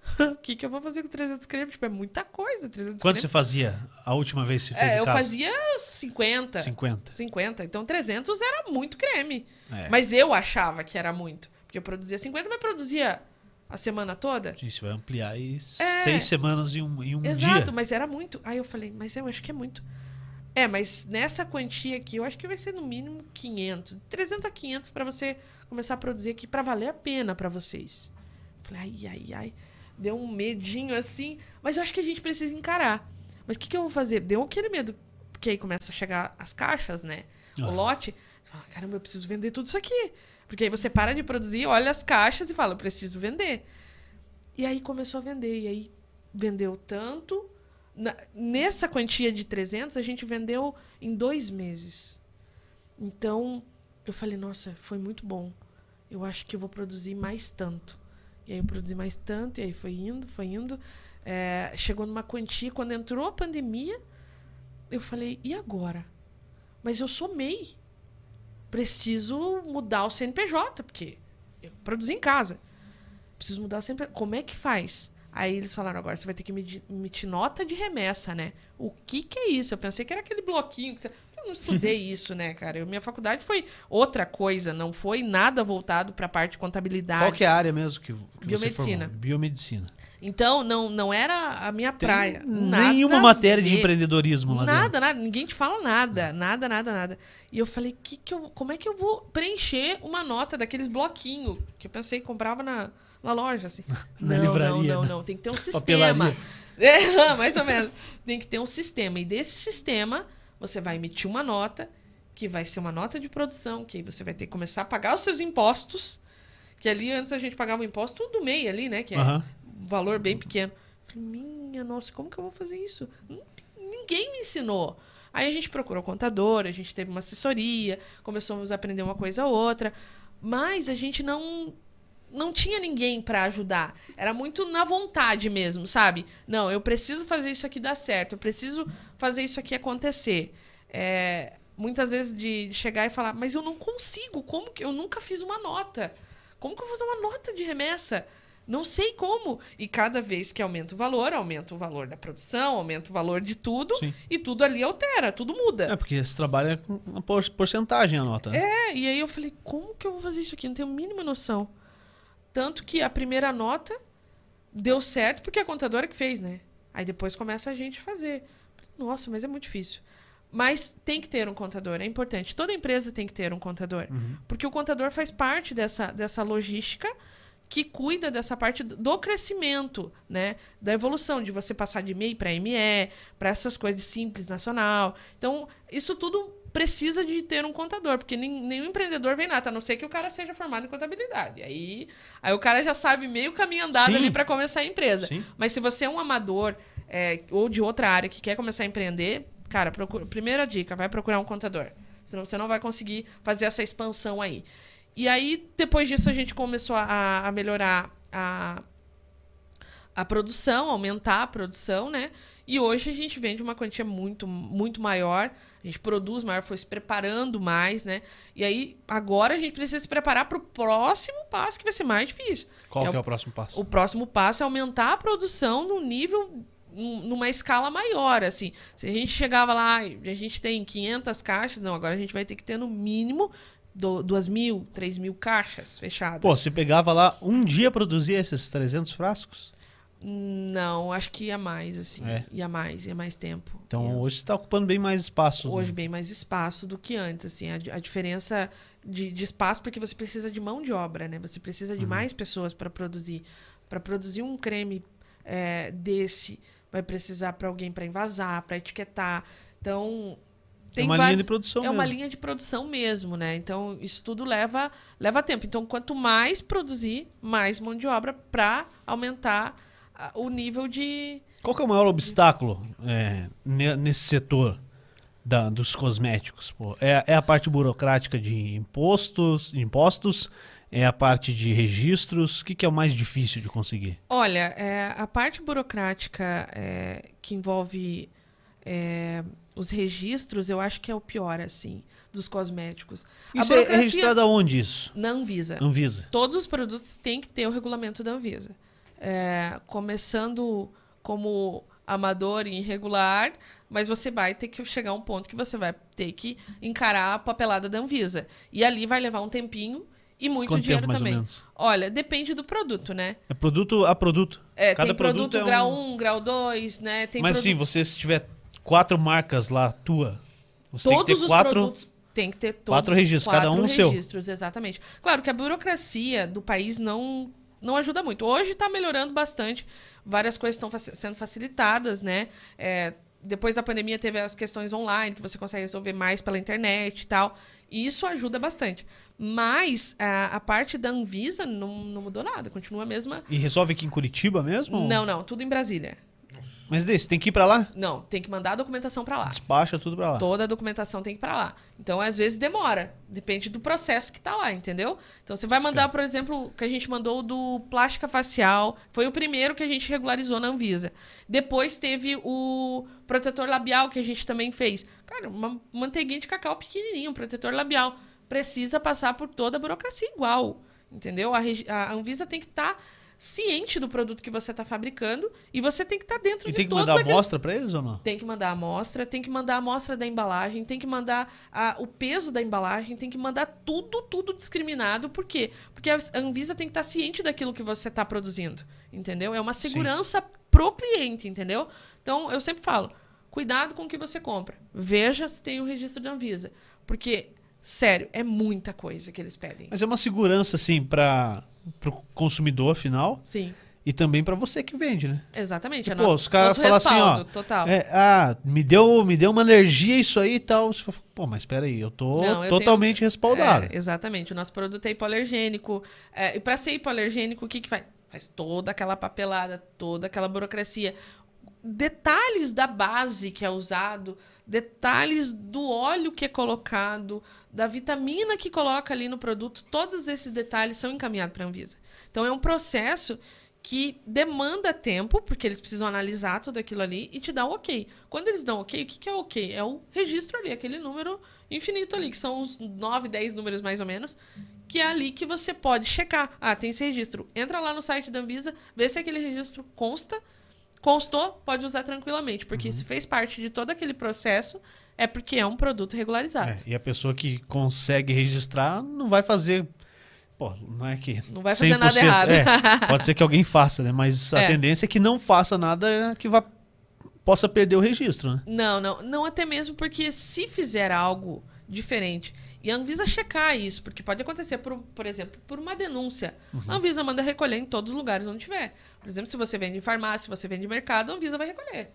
o que, que eu vou fazer com 300 cremes? Tipo, é muita coisa, 300 Quanto você cremes. fazia a última vez que você fez É, eu casa? fazia 50. 50. 50. Então 300 era muito creme. É. Mas eu achava que era muito. Porque eu produzia 50, mas produzia a semana toda. Isso vai ampliar aí É. seis semanas em um, em um Exato, dia. mas era muito. Aí eu falei, mas eu acho que é muito. É, mas nessa quantia aqui, eu acho que vai ser no mínimo 500. 300 a 500 pra você começar a produzir aqui pra valer a pena pra vocês. Falei, ai, ai, ai. Deu um medinho assim. Mas eu acho que a gente precisa encarar. Mas o que, que eu vou fazer? Deu aquele medo. Porque aí começa a chegar as caixas, né? O lote. Você fala, caramba, eu preciso vender tudo isso aqui. Porque aí você para de produzir, olha as caixas e fala, preciso vender. E aí começou a vender. E aí vendeu tanto. Na- nessa quantia de 300, a gente vendeu em dois meses. Então, eu falei, nossa, foi muito bom. Eu acho que eu vou produzir mais tanto. E aí eu produzi mais tanto, e aí foi indo, foi indo. É, chegou numa quantia, quando entrou a pandemia, eu falei, e agora? Mas eu sou MEI. Preciso mudar o CNPJ, porque eu produzi em casa. Preciso mudar o CNPJ. Como é que faz? Aí eles falaram, agora você vai ter que emitir nota de remessa, né? O que que é isso? Eu pensei que era aquele bloquinho que você... Não estudei isso, né, cara? Eu- minha faculdade foi outra coisa, não foi nada voltado para a parte de contabilidade. Qual que é a área mesmo que, que você Biomedicina. Biomedicina. Então, não, não era a minha praia. Tem Nada nenhuma matéria de empreendedorismo lá Nada, dentro. nada, ninguém te fala nada, nada, nada, nada. E eu falei, que que eu, como é que eu vou preencher uma nota daqueles bloquinhos que eu pensei que comprava na, na loja, assim. Na não, livraria, não, não, né? não, tem que ter um sistema. Papelaria. É, mais ou menos. Tem que ter um sistema. E desse sistema, você vai emitir uma nota, que vai ser uma nota de produção, que aí você vai ter que começar a pagar os seus impostos, que ali antes a gente pagava o imposto do MEI ali, né? Que é Aham. um valor bem pequeno. Falei, minha nossa, como que eu vou fazer isso? Ninguém me ensinou. Aí a gente procurou contador, a gente teve uma assessoria, começamos a aprender uma coisa ou outra, mas a gente não não tinha ninguém para ajudar. Era muito na vontade mesmo, sabe? Não, eu preciso fazer isso aqui dar certo, eu preciso fazer isso aqui acontecer. É, muitas vezes de chegar e falar, mas eu não consigo, como que eu nunca fiz uma nota? Como que eu vou fazer uma nota de remessa? Não sei como. E cada vez que aumenta o valor, aumenta o valor da produção, aumenta o valor de tudo, Sim. e tudo ali altera, tudo muda. É, porque você trabalha com uma por- porcentagem a nota, né? É, e aí eu falei, como que eu vou fazer isso aqui? Não tenho a mínima noção. Tanto que a primeira nota deu certo porque a contadora que fez, né? Aí depois começa a gente a fazer. Nossa, mas é muito difícil. Mas tem que ter um contador, é importante. Toda empresa tem que ter um contador. Porque o contador faz parte dessa, dessa logística que cuida dessa parte do- do crescimento, né? Da evolução, de você passar de MEI para ME, para essas coisas simples nacional. Então, isso tudo precisa de ter um contador, porque nem, nenhum empreendedor vem nada, a não ser que o cara seja formado em contabilidade. Aí, aí o cara já sabe meio caminho andado Sim. ali para começar a empresa. Sim. Mas se você é um amador é, ou de outra área que quer começar a empreender, cara, procura, primeira dica, vai procurar um contador. Senão você não vai conseguir fazer essa expansão aí. E aí, depois disso, a gente começou a, a melhorar a, a produção, aumentar a produção, né? E hoje a gente vende uma quantia muito, muito maior, a gente produz maior, foi se preparando mais, né? E aí, agora a gente precisa se preparar para o próximo passo, que vai ser mais difícil. Qual que que é é o próximo passo? O próximo passo é aumentar a produção num nível, num- numa escala maior, assim. Se a gente chegava lá, e a gente tem 500 caixas, não, agora a gente vai ter que ter no mínimo do, 2 mil, 3 mil caixas fechadas. Pô, você pegava lá um dia produzia esses 300 frascos? Não, acho que ia mais, assim. É. Ia mais, ia mais tempo. Então Ia- hoje você tá ocupando bem mais espaço. hoje né? bem mais espaço do que antes, assim, a, a diferença de, de espaço porque você precisa de mão de obra, né? Você precisa Uhum. de mais pessoas para produzir, para produzir um creme é, desse, vai precisar para alguém para envasar, para etiquetar, então É uma linha de produção é uma mesmo. linha de produção mesmo, né? Então isso tudo leva leva tempo. Então quanto mais produzir, mais mão de obra para aumentar o nível de Qual que é o maior obstáculo é, ne- nesse setor da- dos cosméticos? pô? É, é a parte burocrática de impostos, impostos? É a parte de registros? O que, que é o mais difícil de conseguir? Olha, é, a parte burocrática é, que envolve é, os registros, eu acho que é o pior, assim, dos cosméticos. Isso é burocracia- registrado aonde isso? Na Anvisa. Anvisa. Todos os produtos têm que ter o regulamento da Anvisa. É, começando como amador e irregular, mas você vai ter que chegar a um ponto que você vai ter que encarar a papelada da Anvisa. E ali vai levar um tempinho e muito Quanto dinheiro tempo, também. menos? Olha, depende do produto, né? É produto a produto. É, Cada tem produto, produto é grau um- 1, grau 2, né? Tem Mas sim, produto- você se tiver quatro marcas lá, tua, você tem todos que ter os quatro. produtos tem que ter todos quatro registros, cada um o seu. registros, exatamente. Claro que a burocracia do país não não ajuda muito. Hoje está melhorando bastante, várias coisas estão faci- sendo facilitadas, né? É, depois da pandemia teve as questões online que você consegue resolver mais pela internet e tal. E isso ajuda bastante. Mas a, a parte da Anvisa não, não mudou nada, continua a mesma. E resolve aqui em Curitiba mesmo? Não, não, tudo em Brasília. Mas desse, tem que ir pra lá? Não, tem que mandar a documentação para lá. Despacha tudo pra lá. Toda a documentação tem que ir para lá. Então, às vezes demora. Depende do processo que tá lá, entendeu? Então, você vai mandar, por exemplo, o que a gente mandou do plástica facial. Foi o primeiro que a gente regularizou na Anvisa. Depois teve o protetor labial que a gente também fez. Cara, uma manteiguinha de cacau pequenininho, um protetor labial. Precisa passar por toda a burocracia igual. Entendeu? A, a Anvisa tem que estar ciente do produto que você está fabricando e você tem que estar dentro E de tem que mandar aqueles amostra pra eles ou não? tem que mandar a amostra, tem que mandar a amostra da embalagem, tem que mandar a- o peso da embalagem, tem que mandar tudo, tudo discriminado. Por quê? Porque a Anvisa tem que estar ciente daquilo que você está produzindo, entendeu? É uma segurança pro cliente, entendeu? Então, eu sempre falo, cuidado com o que você compra. Veja se tem o registro da Anvisa. Porque, sério, é muita coisa que eles pedem. Mas é uma segurança, assim, para o consumidor final Sim, e também pra você que vende, né? exatamente. É Pô, nosso, os caras falam assim, ó, total. É, ah, me deu, me deu uma alergia isso aí e tal. Fala, Pô, mas espera aí, eu tô Não, eu totalmente respaldado. É, exatamente. O nosso produto é hipoalergênico. É, e para ser hipoalergênico, o que, que faz? Faz toda aquela papelada, toda aquela burocracia. Detalhes da base que é usado, detalhes do óleo que é colocado, da vitamina que coloca ali no produto, todos esses detalhes são encaminhados para a Anvisa. Então é um processo que demanda tempo, porque eles precisam analisar tudo aquilo ali e te dar o ok. Quando eles dão ok, o que, que é ok? É o registro ali, aquele número infinito ali, que são os 9, 10 números mais ou menos, que é ali que você pode checar. Ah, tem esse registro. Entra lá no site da Anvisa, vê se aquele registro consta. Constou, pode usar tranquilamente, porque se fez parte de todo aquele processo, é porque é um produto regularizado. É, e a pessoa que consegue registrar não vai fazer. Pô, não é que. Não vai fazer nada 100%, errado. é, pode ser que alguém faça, né? Mas a É. tendência é que não faça nada que vá, possa perder o registro, né? Não, não, não até mesmo porque se fizer algo diferente e a Anvisa checar isso, porque pode acontecer, por, por exemplo, por uma denúncia. A Anvisa manda recolher em todos os lugares onde tiver. Por exemplo, se você vende em farmácia, se você vende em mercado, a Anvisa vai recolher.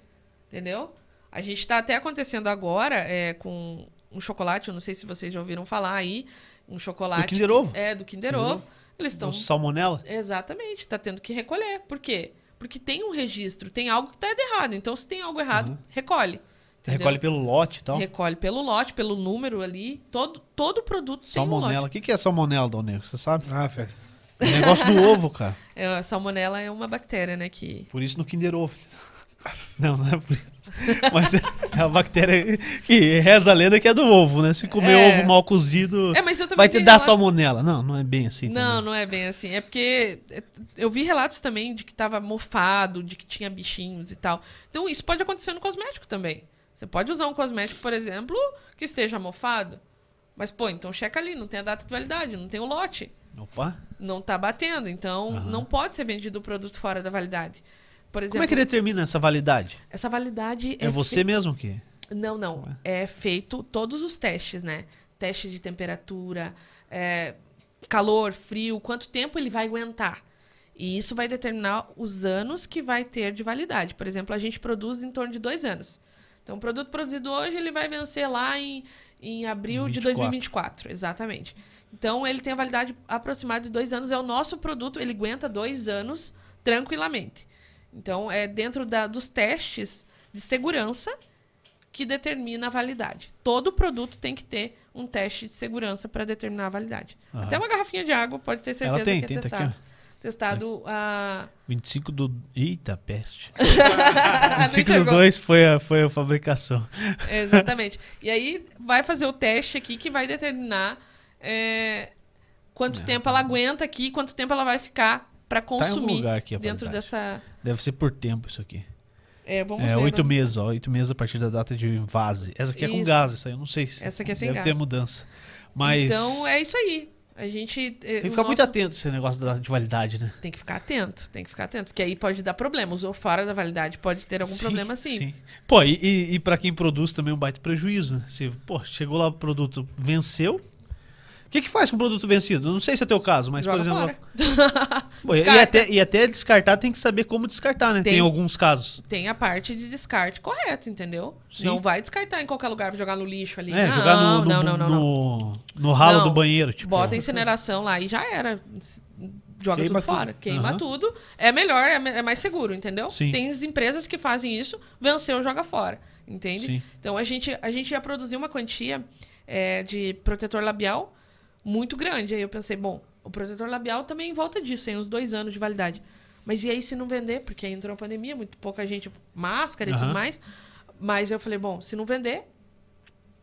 Entendeu? A gente está até acontecendo agora é, com um chocolate, eu não sei se vocês já ouviram falar aí, um chocolate. Do Kinder Ovo. É, do Kinder Ovo. Ovo. Eles estão salmonela. Exatamente, tá tendo que recolher. Por quê? Porque tem um registro, tem algo que tá errado. Então, se tem algo errado, recolhe. Entendeu? Recolhe pelo lote e tal. Recolhe pelo lote, pelo número ali. Todo, todo produto tem um Salmonela. O lote. que, que é salmonela, Dal Negro? Você sabe? Ah, velho. O negócio do ovo, cara. É, a salmonela é uma bactéria, né? Que... Por isso no Kinder Ovo. Não, não é por isso. Mas é a bactéria que reza a lenda que é do ovo, né? Se comer É. ovo mal cozido, É, mas eu também vai te dar relatos- salmonela. Não, não é bem assim. Não, também. não é bem assim. É porque é, eu vi relatos também de que tava mofado, de que tinha bichinhos e tal. Então, isso pode acontecer no cosmético também. Você pode usar um cosmético, por exemplo, que esteja mofado. Mas, pô, então checa ali, não tem a data de validade, não tem o lote. Opa. não tá batendo. Então, Aham. não pode ser vendido o produto fora da validade. Por exemplo, Como é que determina essa validade? essa validade É, você mesmo que. Não, não. Ué. É feito todos os testes, né? Teste de temperatura, é, calor, frio, quanto tempo ele vai aguentar. E isso vai determinar os anos que vai ter de validade. Por exemplo, a gente produz em torno de dois anos. Então, o produto produzido hoje, ele vai vencer lá em, em abril de 24. 2024. Exatamente. Então, ele tem a validade aproximada de dois anos. É o nosso produto, ele aguenta dois anos tranquilamente. Então, é dentro da- dos testes de segurança que determina a validade. Todo produto tem que ter um teste de segurança para determinar a validade. Aham. Até uma garrafinha de água pode ter certeza Ela tem, que é tem, tá aqui, testado a 25 do. Eita, peste. Não 25 do enxergou. 2 foi a, foi a fabricação. Exatamente. E aí vai fazer o teste aqui que vai determinar é, quanto É. tempo ela aguenta aqui, quanto tempo ela vai ficar para Tá consumir lugar aqui dentro dessa. Deve ser por tempo isso aqui. É, vamos é, ver. oito meses, ó. Oito meses a partir da data de invase. Essa aqui é com Isso. gás, essa aí eu não sei se. Essa aqui é sem Deve gás. ter mudança. Mas. Então é isso aí. A gente. Tem que ficar muito atento esse negócio da de validade, né? Tem que ficar atento, tem que ficar atento, porque aí pode dar problema. Usou fora da validade, pode ter algum problema sim. Pô, e, e, e pra quem produz também um baita prejuízo, né? Se, pô, chegou lá o produto, venceu. O que, que faz com o produto vencido? Não sei se é teu caso, mas, Joga por exemplo. Pô, e, até, e até descartar tem que saber como descartar, né? Tem, Tem. alguns casos. Tem a parte de descarte correto, entendeu? Sim. Não vai descartar em qualquer lugar, jogar no lixo ali. É, não, jogar no, no, não, não, não, não. no, no ralo Não. do banheiro. Tipo, Bota a incineração lá e já era. Joga Queima tudo fora. tudo. Queima Aham. tudo. É melhor, é, é mais seguro, entendeu? Sim. Tem as empresas que fazem isso, venceu, joga fora. Entende? Sim. Então a gente, a gente ia produzir uma quantia é, de protetor labial muito grande. Aí eu pensei, bom, o protetor labial também em volta disso, tem uns dois anos de validade. Mas e aí se não vender? Porque aí entrou a pandemia, muito pouca gente, máscara e Aham. tudo mais. Mas eu falei, bom, se não vender,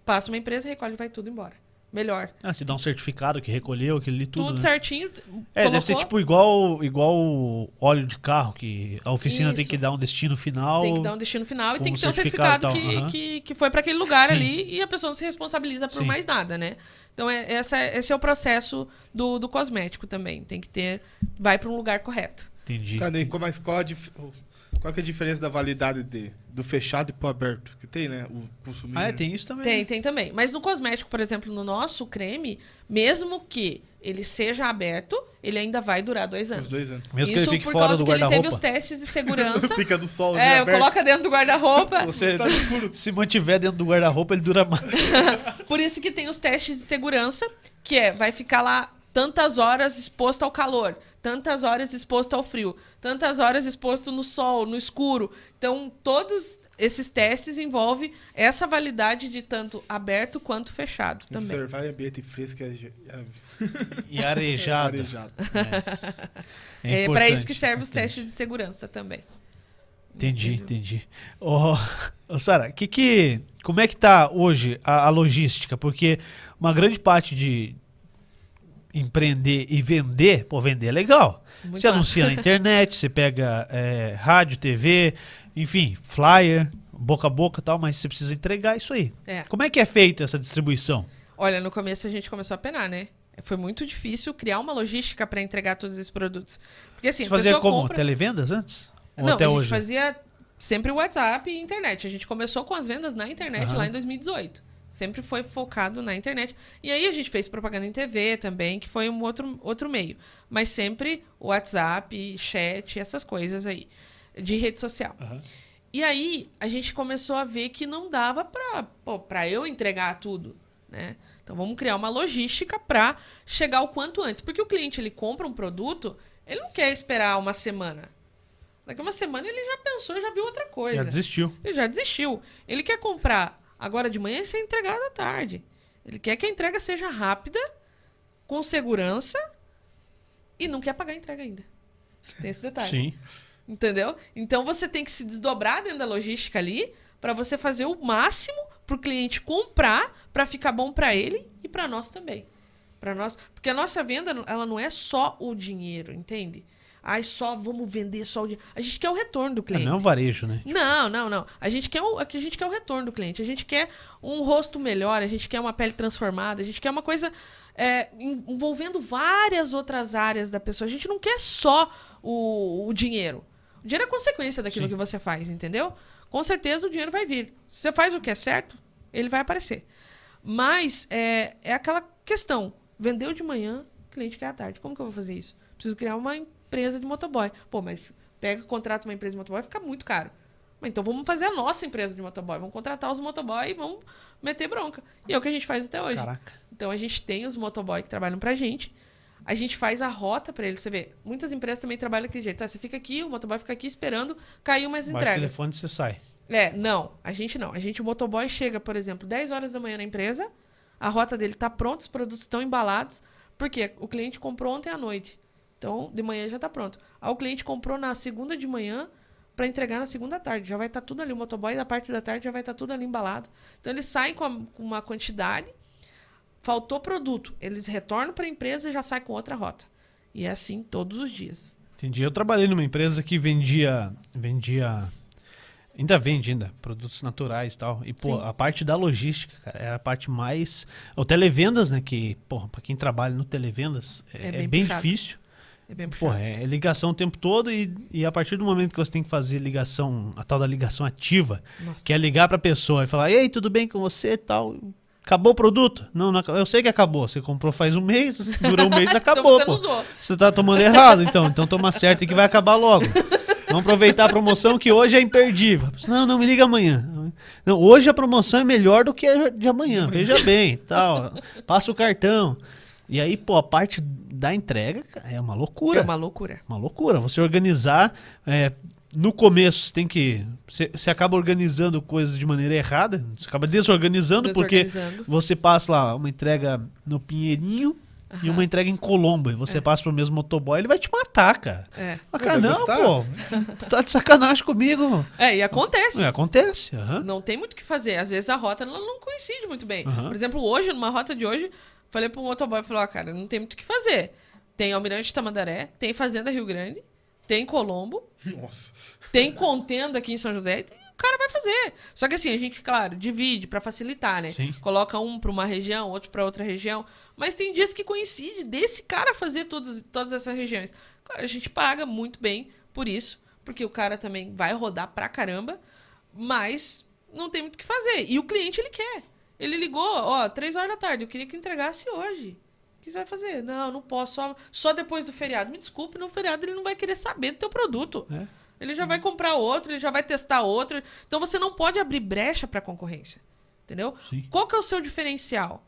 passa uma empresa, recolhe e vai tudo embora. Melhor. Ah, te dá um certificado que recolheu aquele ali tudo. Tudo, né? certinho. É, deve ser colocou, tipo igual, igual óleo de carro, que a oficina tem Isso. que dar um destino final. Tem que dar um destino final e tem que ter um certificado que, aham. que, que foi para aquele lugar Sim. ali e a pessoa não se responsabiliza por Sim. mais nada, né? Então, é, essa, é- esse é o processo do, do cosmético também. Tem que ter. Vai para um lugar correto. Entendi. Tá, a qual, a dif- qual que é a diferença da validade de, do fechado e pro aberto? Que tem, né? O consumidor. Ah, é, tem isso também. Tem, né? tem também. Mas no cosmético, por exemplo, no nosso creme, mesmo que ele seja aberto, ele ainda vai durar dois anos. Os dois anos. Mesmo que Isso ele fique por fora causa do que ele teve guarda-roupa. os testes de segurança. Fica do sol é, coloca dentro do guarda-roupa. Você Tá escuro. se mantiver dentro do guarda-roupa, ele dura mais. Por isso que tem os testes de segurança, que é, vai ficar lá tantas horas exposto ao calor, tantas horas exposto ao frio, tantas horas exposto no sol, no escuro. Então, todos esses testes envolvem essa validade de tanto aberto quanto fechado também. Conservar em ambiente fresco é, é, E arejado. arejado. É, para importante, isso que servem os testes de segurança também. Entendi, entendi. Ô, ô, Sara, que que, como é que tá hoje a, a logística? Porque uma grande parte de empreender e vender, pô, vender é legal. Muito você anuncia na internet, você pega é, rádio, TV, enfim, flyer, boca a boca e tal, mas você precisa entregar isso aí. É. Como é que é feito essa distribuição? Olha, no começo a gente começou a penar, né? Foi muito difícil criar uma logística para entregar todos esses produtos. Porque assim, Você fazia como? compra... Televendas antes? Ou Não, até a gente hoje? fazia sempre WhatsApp e internet. A gente começou com as vendas na internet Aham. lá em 2018. Sempre foi focado na internet. E aí a gente fez propaganda em TV também, que foi um outro, outro meio. Mas sempre WhatsApp, chat, essas coisas aí. De rede social. Aham. E aí a gente começou a ver que não dava pra, pô, pra eu entregar tudo, né? Então vamos criar uma logística pra chegar o quanto antes. Porque o cliente, ele compra um produto, ele não quer esperar uma semana. Daqui uma semana ele já pensou, já viu outra coisa. Já desistiu. Ele já desistiu. Ele quer comprar agora de manhã e ser entregado à tarde. Ele quer que a entrega seja rápida, com segurança e não quer pagar a entrega ainda. Tem esse detalhe. Sim. Entendeu? Então você tem que se desdobrar dentro da logística ali para você fazer o máximo pro cliente comprar para ficar bom para ele e para nós também. Para nós, porque a nossa venda ela não é só o dinheiro, entende? Ai, só vamos vender só o dinheiro. A gente quer o retorno do É, cliente. não é um varejo, né? Não, não, não. A gente quer o, a gente quer o retorno do cliente. A gente quer um rosto melhor, a gente quer uma pele transformada, a gente quer uma coisa é, en- envolvendo várias outras áreas da pessoa. A gente não quer só o, o dinheiro. O dinheiro é consequência daquilo Sim. que você faz, entendeu? Com certeza o dinheiro vai vir. Se você faz o que é certo, ele vai aparecer. Mas é, é aquela questão. Vendeu de manhã, cliente quer à tarde. Como que eu vou fazer isso? Preciso criar uma empresa de motoboy. Pô, mas pega e contrata uma empresa de motoboy, fica muito caro. Mas então vamos fazer a nossa empresa de motoboy. Vamos contratar os motoboy e vamos meter bronca. E é o que a gente faz até hoje. Caraca. Então a gente tem os motoboy que trabalham pra gente. A gente faz a rota pra eles. Você vê, muitas empresas também trabalham daquele jeito. Ah, você fica aqui, o motoboy fica aqui esperando cair umas Bate o entregas. telefone você sai. É, não. A gente não. A gente, o motoboy chega, por exemplo, 10 horas da manhã na empresa, a rota dele tá pronta, os produtos estão embalados, porque o cliente comprou ontem à noite. Então, de manhã já tá pronto. Aí o cliente comprou na segunda de manhã para entregar na segunda tarde. Já vai estar tudo ali. O motoboy da parte da tarde já vai estar tudo ali embalado. Então, eles saem com, a- com uma quantidade, faltou produto. Eles retornam para a empresa e já saem com outra rota. E é assim todos os dias. Entendi. Eu trabalhei numa empresa que vendia. vendia ainda vende ainda produtos naturais e tal. E, pô, Sim. a parte da logística, cara, era a parte mais. O televendas, né? Que, porra, pra quem trabalha no televendas é, É é bem bem, puxado. difícil. É bem Porra, puxado. é ligação o tempo todo e, e a partir do momento que você tem que fazer ligação, a tal da ligação ativa, Nossa. que é ligar pra pessoa e falar, ei, tudo bem com você e tal. Acabou o produto? Não, não, eu sei que acabou. Você comprou faz um mês, durou um mês, acabou, então você pô. Você tá tomando errado, então. Então toma certo e que vai acabar logo. Vamos aproveitar a promoção que hoje é imperdível. Não, não, me liga amanhã. Não, hoje a promoção é melhor do que a de amanhã. Veja bem, tal. Passa o cartão. E aí, pô, a parte da entrega cara, é uma loucura. É uma loucura. Uma loucura. Você organizar. é, no começo, você tem que. Você, você acaba organizando coisas de maneira errada. Você acaba desorganizando, porque você passa lá uma entrega no Pinheirinho e uma entrega em Colombo. E você É. passa pro mesmo motoboy, ele vai te matar, cara. É. Ah, cara, não, gostar? pô. Tá de sacanagem comigo. É, e acontece. É, acontece. aham. Não tem muito o que fazer. Às vezes a rota ela não coincide muito bem. Aham. Por exemplo, hoje, numa rota de hoje, falei pro motoboy, falou, ó, cara, não tem muito o que fazer. Tem Almirante Tamandaré, tem Fazenda Rio Grande, tem Colombo, Nossa. tem Contenda aqui em São José, e tem- o cara vai fazer. Só que assim, a gente, claro, divide pra facilitar, né? Sim. Coloca um pra uma região, outro pra outra região. Mas tem dias que coincide desse cara fazer todos, todas essas regiões. Claro, a gente paga muito bem por isso, porque o cara também vai rodar pra caramba, mas não tem muito o que fazer. E o cliente, ele quer. Ele ligou, ó, três horas da tarde, eu queria que entregasse hoje. O que você vai fazer? Não, não posso, só, só depois do feriado. Me desculpe, no feriado ele não vai querer saber do teu produto. É. Ele já vai comprar outro, ele já vai testar outro. Então você não pode abrir brecha para concorrência. Entendeu? Sim. Qual que é o seu diferencial?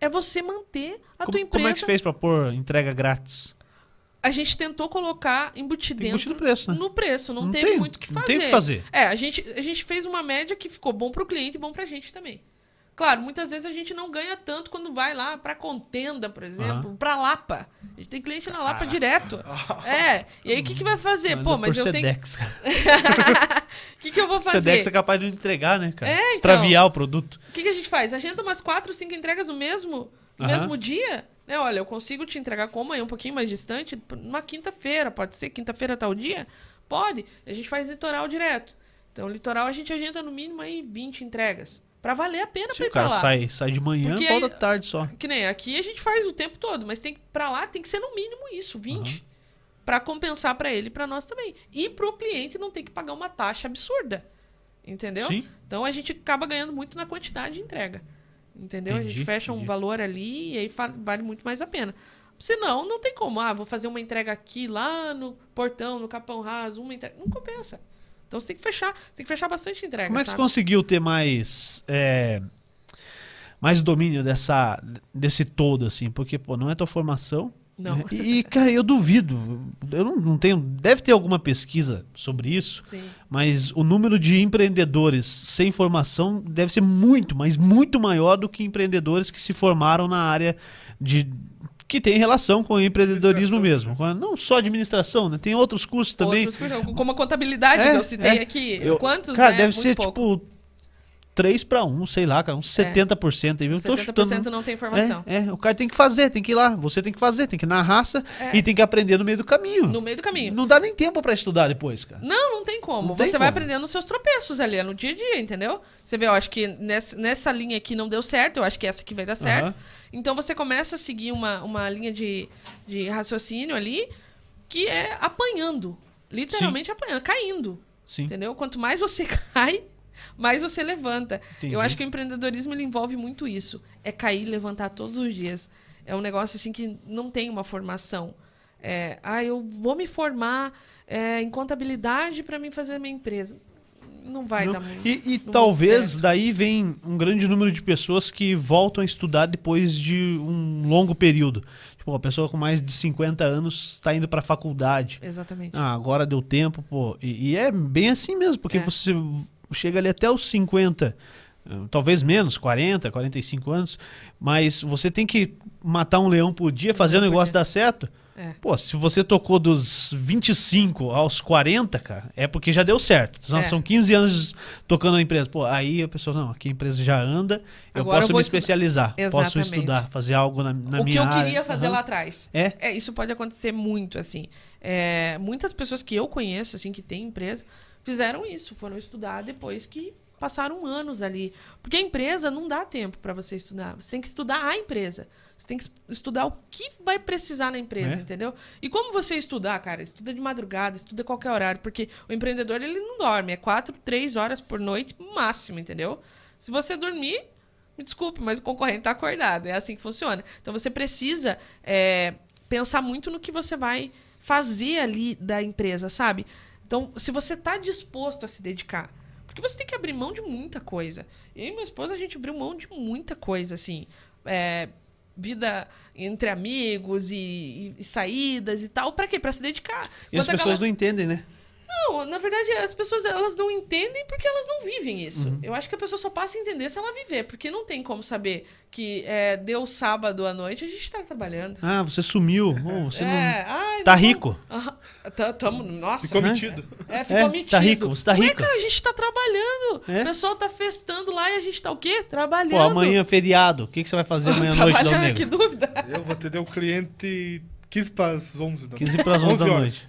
É você manter a tua Como, empresa. como é que você fez pra pôr entrega grátis? A gente tentou colocar embutido Tem dentro preço, né? no preço, não, Não teve tem- muito o que não fazer. tem o que fazer. É, a gente, a gente fez uma média que ficou bom pro cliente e bom pra gente também. Claro, muitas vezes a gente não ganha tanto quando vai lá pra contenda, por exemplo, pra Lapa. A gente tem cliente na Lapa direto. É. E aí o que, que vai fazer? Pô, Manda mas por eu tenho. Sedex, cara. O que, que eu vou fazer? Sedex é capaz de entregar, né, cara? É, então. Extraviar o produto. O que, que a gente faz? Agenda umas quatro, cinco entregas no mesmo, no Aham. mesmo dia? Né? Olha, eu consigo te entregar com amanhã um pouquinho mais distante, numa quinta-feira. Pode ser quinta-feira tal dia? Pode. A gente faz litoral direto. Então, litoral a gente agenda no mínimo aí 20 entregas. Pra valer a pena Se pra ir o cara pra lá. sai, sai de manhã, Porque volta aí- tarde só. Que nem aqui a gente faz o tempo todo, mas tem para lá tem que ser no mínimo isso, 20. Pra compensar pra ele e pra nós também. E pro cliente não ter que pagar uma taxa absurda. Entendeu? Sim. Então a gente acaba ganhando muito na quantidade de entrega. Entendeu? a Entendi, gente fecha um entendi. valor ali e aí vale muito mais a pena. Senão, não tem como. Ah, vou fazer uma entrega aqui, lá no portão, no Capão Raso, uma entrega. Não compensa. Então você tem que fechar. Você tem que fechar bastante entrega. Como é que você sabe? conseguiu ter mais. é, mais domínio dessa, desse todo, assim? Porque, pô, não é tua formação. Não. né? E, cara, eu duvido. Eu não, não tenho. Deve ter alguma pesquisa sobre isso. Sim. Mas o número de empreendedores sem formação deve ser muito, mas muito maior do que empreendedores que se formaram na área de que tem relação com o empreendedorismo mesmo. Não só administração, né? Tem outros cursos também. Outros, como a contabilidade É, que eu citei é. aqui. Eu- Quantos? Cara, né? deve Muito ser pouco. tipo 3 para 1, sei lá, cara, uns 70% aí. Eu tô 70% chutando. não tem informação. É, é, o cara tem que fazer, tem que ir lá, você tem que fazer, tem que ir na raça É. e tem que aprender no meio do caminho. No meio do caminho. Não dá nem tempo pra estudar depois, cara. Não, não tem como. Não tem Você vai como. aprendendo os seus tropeços ali, é no dia a dia, entendeu? Você vê, eu acho que nessa, nessa linha aqui não deu certo, eu acho que essa aqui vai dar certo. Então você começa a seguir uma, uma linha de, de raciocínio ali que é apanhando. Literalmente apanhando, caindo. Sim. Entendeu? Quanto mais você cai, mais você levanta. Entendi. Eu acho que o empreendedorismo ele envolve muito isso. É cair e levantar todos os dias. É um negócio assim que não tem uma formação. É, ah, eu vou me formar é, em contabilidade para mim fazer a minha empresa. Não vai Não. dar muito. E, e talvez certo. daí vem um grande número de pessoas que voltam a estudar depois de um longo período. Tipo, uma pessoa com mais de 50 anos está indo para faculdade. Exatamente. Ah, agora deu tempo, pô. E, e é bem assim mesmo, porque É. você chega ali até os 50, eh, talvez menos, 40, 45 anos, mas você tem que matar um leão por dia, fazer o por negócio dar certo. É. Pô, se você tocou dos 25 aos 40, cara, é porque já deu certo. São, É. são 15 anos tocando na empresa. Pô, aí a pessoa, não, aqui a empresa já anda, eu Agora posso eu me estudar. especializar, posso Exatamente. estudar, fazer algo na, na o que minha eu área. queria fazer Aham. lá atrás. É? É, isso pode acontecer muito, assim. É, muitas pessoas que eu conheço, assim, que têm empresa, fizeram isso, foram estudar depois que passaram anos ali. Porque a empresa não dá tempo para você estudar. Você tem que estudar a empresa. Você tem que es- estudar o que vai precisar na empresa, É. entendeu? E como você estudar, cara? Estuda de madrugada, estuda a qualquer horário, porque o empreendedor ele não dorme, é quatro, três horas por noite máximo, entendeu? Se você dormir, me desculpe, mas o concorrente está acordado. É assim que funciona. Então você precisa é, pensar muito no que você vai fazer ali da empresa, sabe? Então, se você está disposto a se dedicar. Porque você tem que abrir mão de muita coisa. Eu e minha esposa, a gente abriu mão de muita coisa, assim. É, vida entre amigos e, e- saídas e tal. Pra quê? Pra se dedicar. E as Enquanto a pessoas galera- não entendem, né? Não, na verdade, as pessoas elas não entendem porque elas não vivem isso. Uhum. Eu acho que a pessoa só passa a entender se ela viver, porque não tem como saber que é, deu sábado à noite a gente tá trabalhando. Ah, você sumiu. Ô, você é, ai, Tá não- rico. Aham, tá- tamo, nossa, Ficou Né? metido. é, ficou É, metido. tá rico, você tá rico. cara, a gente tá trabalhando. É. O pessoal tá festando lá e a gente tá o quê? Trabalhando. Pô, amanhã é feriado. O que, que você vai fazer amanhã à noite, Negro? que dúvida. Eu vou atender um cliente 15 para as 11 da 15 para as 11 da 11 horas. noite.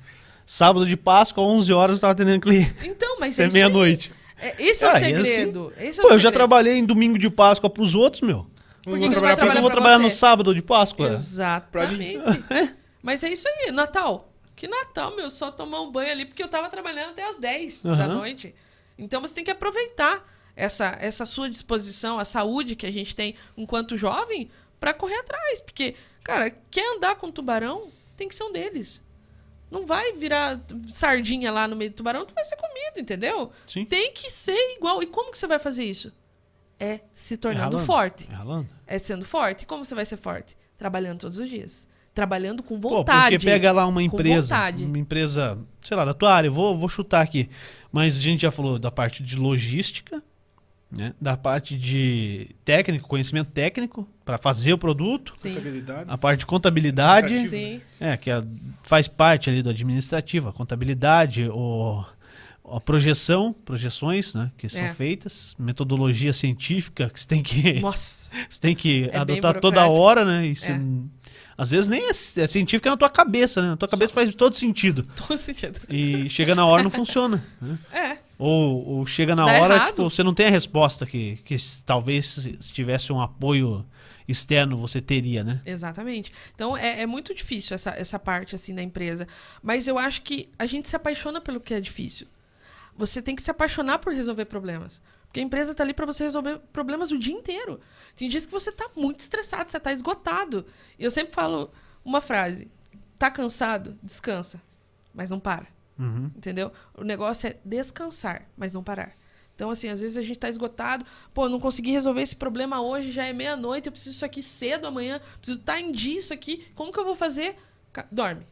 Sábado de Páscoa, 11 horas, eu tava atendendo cliente. Então, mas é aí. meia-noite. É, esse é o Ah, assim, segredo. Esse é Pô, o eu já segredo. trabalhei em domingo de Páscoa pros outros, meu. Por que, que não vai trabalhar vou trabalhar no sábado de Páscoa? Exatamente. Mas é isso aí, Natal. Que Natal, meu, só tomar um banho ali, porque eu tava trabalhando até as 10 da Aham. noite. Então você tem que aproveitar essa, essa sua disposição, a saúde que a gente tem enquanto jovem, pra correr atrás. Porque, cara, quer andar com tubarão, tem que ser um deles. Não vai virar sardinha lá no meio do tubarão, tu vai ser comido, entendeu? Sim. Tem que ser igual. E como que você vai fazer isso? É se tornando ralando. forte. É ralando. É sendo forte. E como você vai ser forte? Trabalhando todos os dias. Trabalhando com Pô, vontade. porque pega lá uma empresa, uma empresa, sei lá, da tua área, vou, vou chutar aqui. Mas a gente já falou da parte de logística, né? Da parte de técnico, conhecimento técnico para fazer o produto, Sim. A parte de contabilidade. Sim. é, que é- faz parte ali do administrativo, a contabilidade, o, a projeção, projeções, né, que são É. feitas, metodologia científica que você tem que Nossa. você tem que É adotar toda hora, né? E você- É. Às vezes nem é, é científico é na tua cabeça, né? Na tua cabeça faz todo sentido. Todo sentido. E chega na hora não funciona. né? É. Ou, ou chega na Dá hora, tipo, você não tem a resposta que, que talvez se se tivesse um apoio externo você teria, né? Exatamente. Então é, é muito difícil essa, essa parte assim da empresa. Mas eu acho que a gente se apaixona pelo que é difícil. Você tem que se apaixonar por resolver problemas. Porque a empresa tá ali para você resolver problemas o dia inteiro. Tem dias que você tá muito estressado, você tá esgotado. E eu sempre falo uma frase: tá cansado? Descansa. Mas não para. Uhum. Entendeu? O negócio é descansar, mas não parar. Então, assim, às vezes a gente tá esgotado. Pô, não consegui resolver esse problema hoje, já é meia-noite, eu preciso disso aqui cedo amanhã, preciso estar em dia isso aqui. Como que eu vou fazer? Dorme.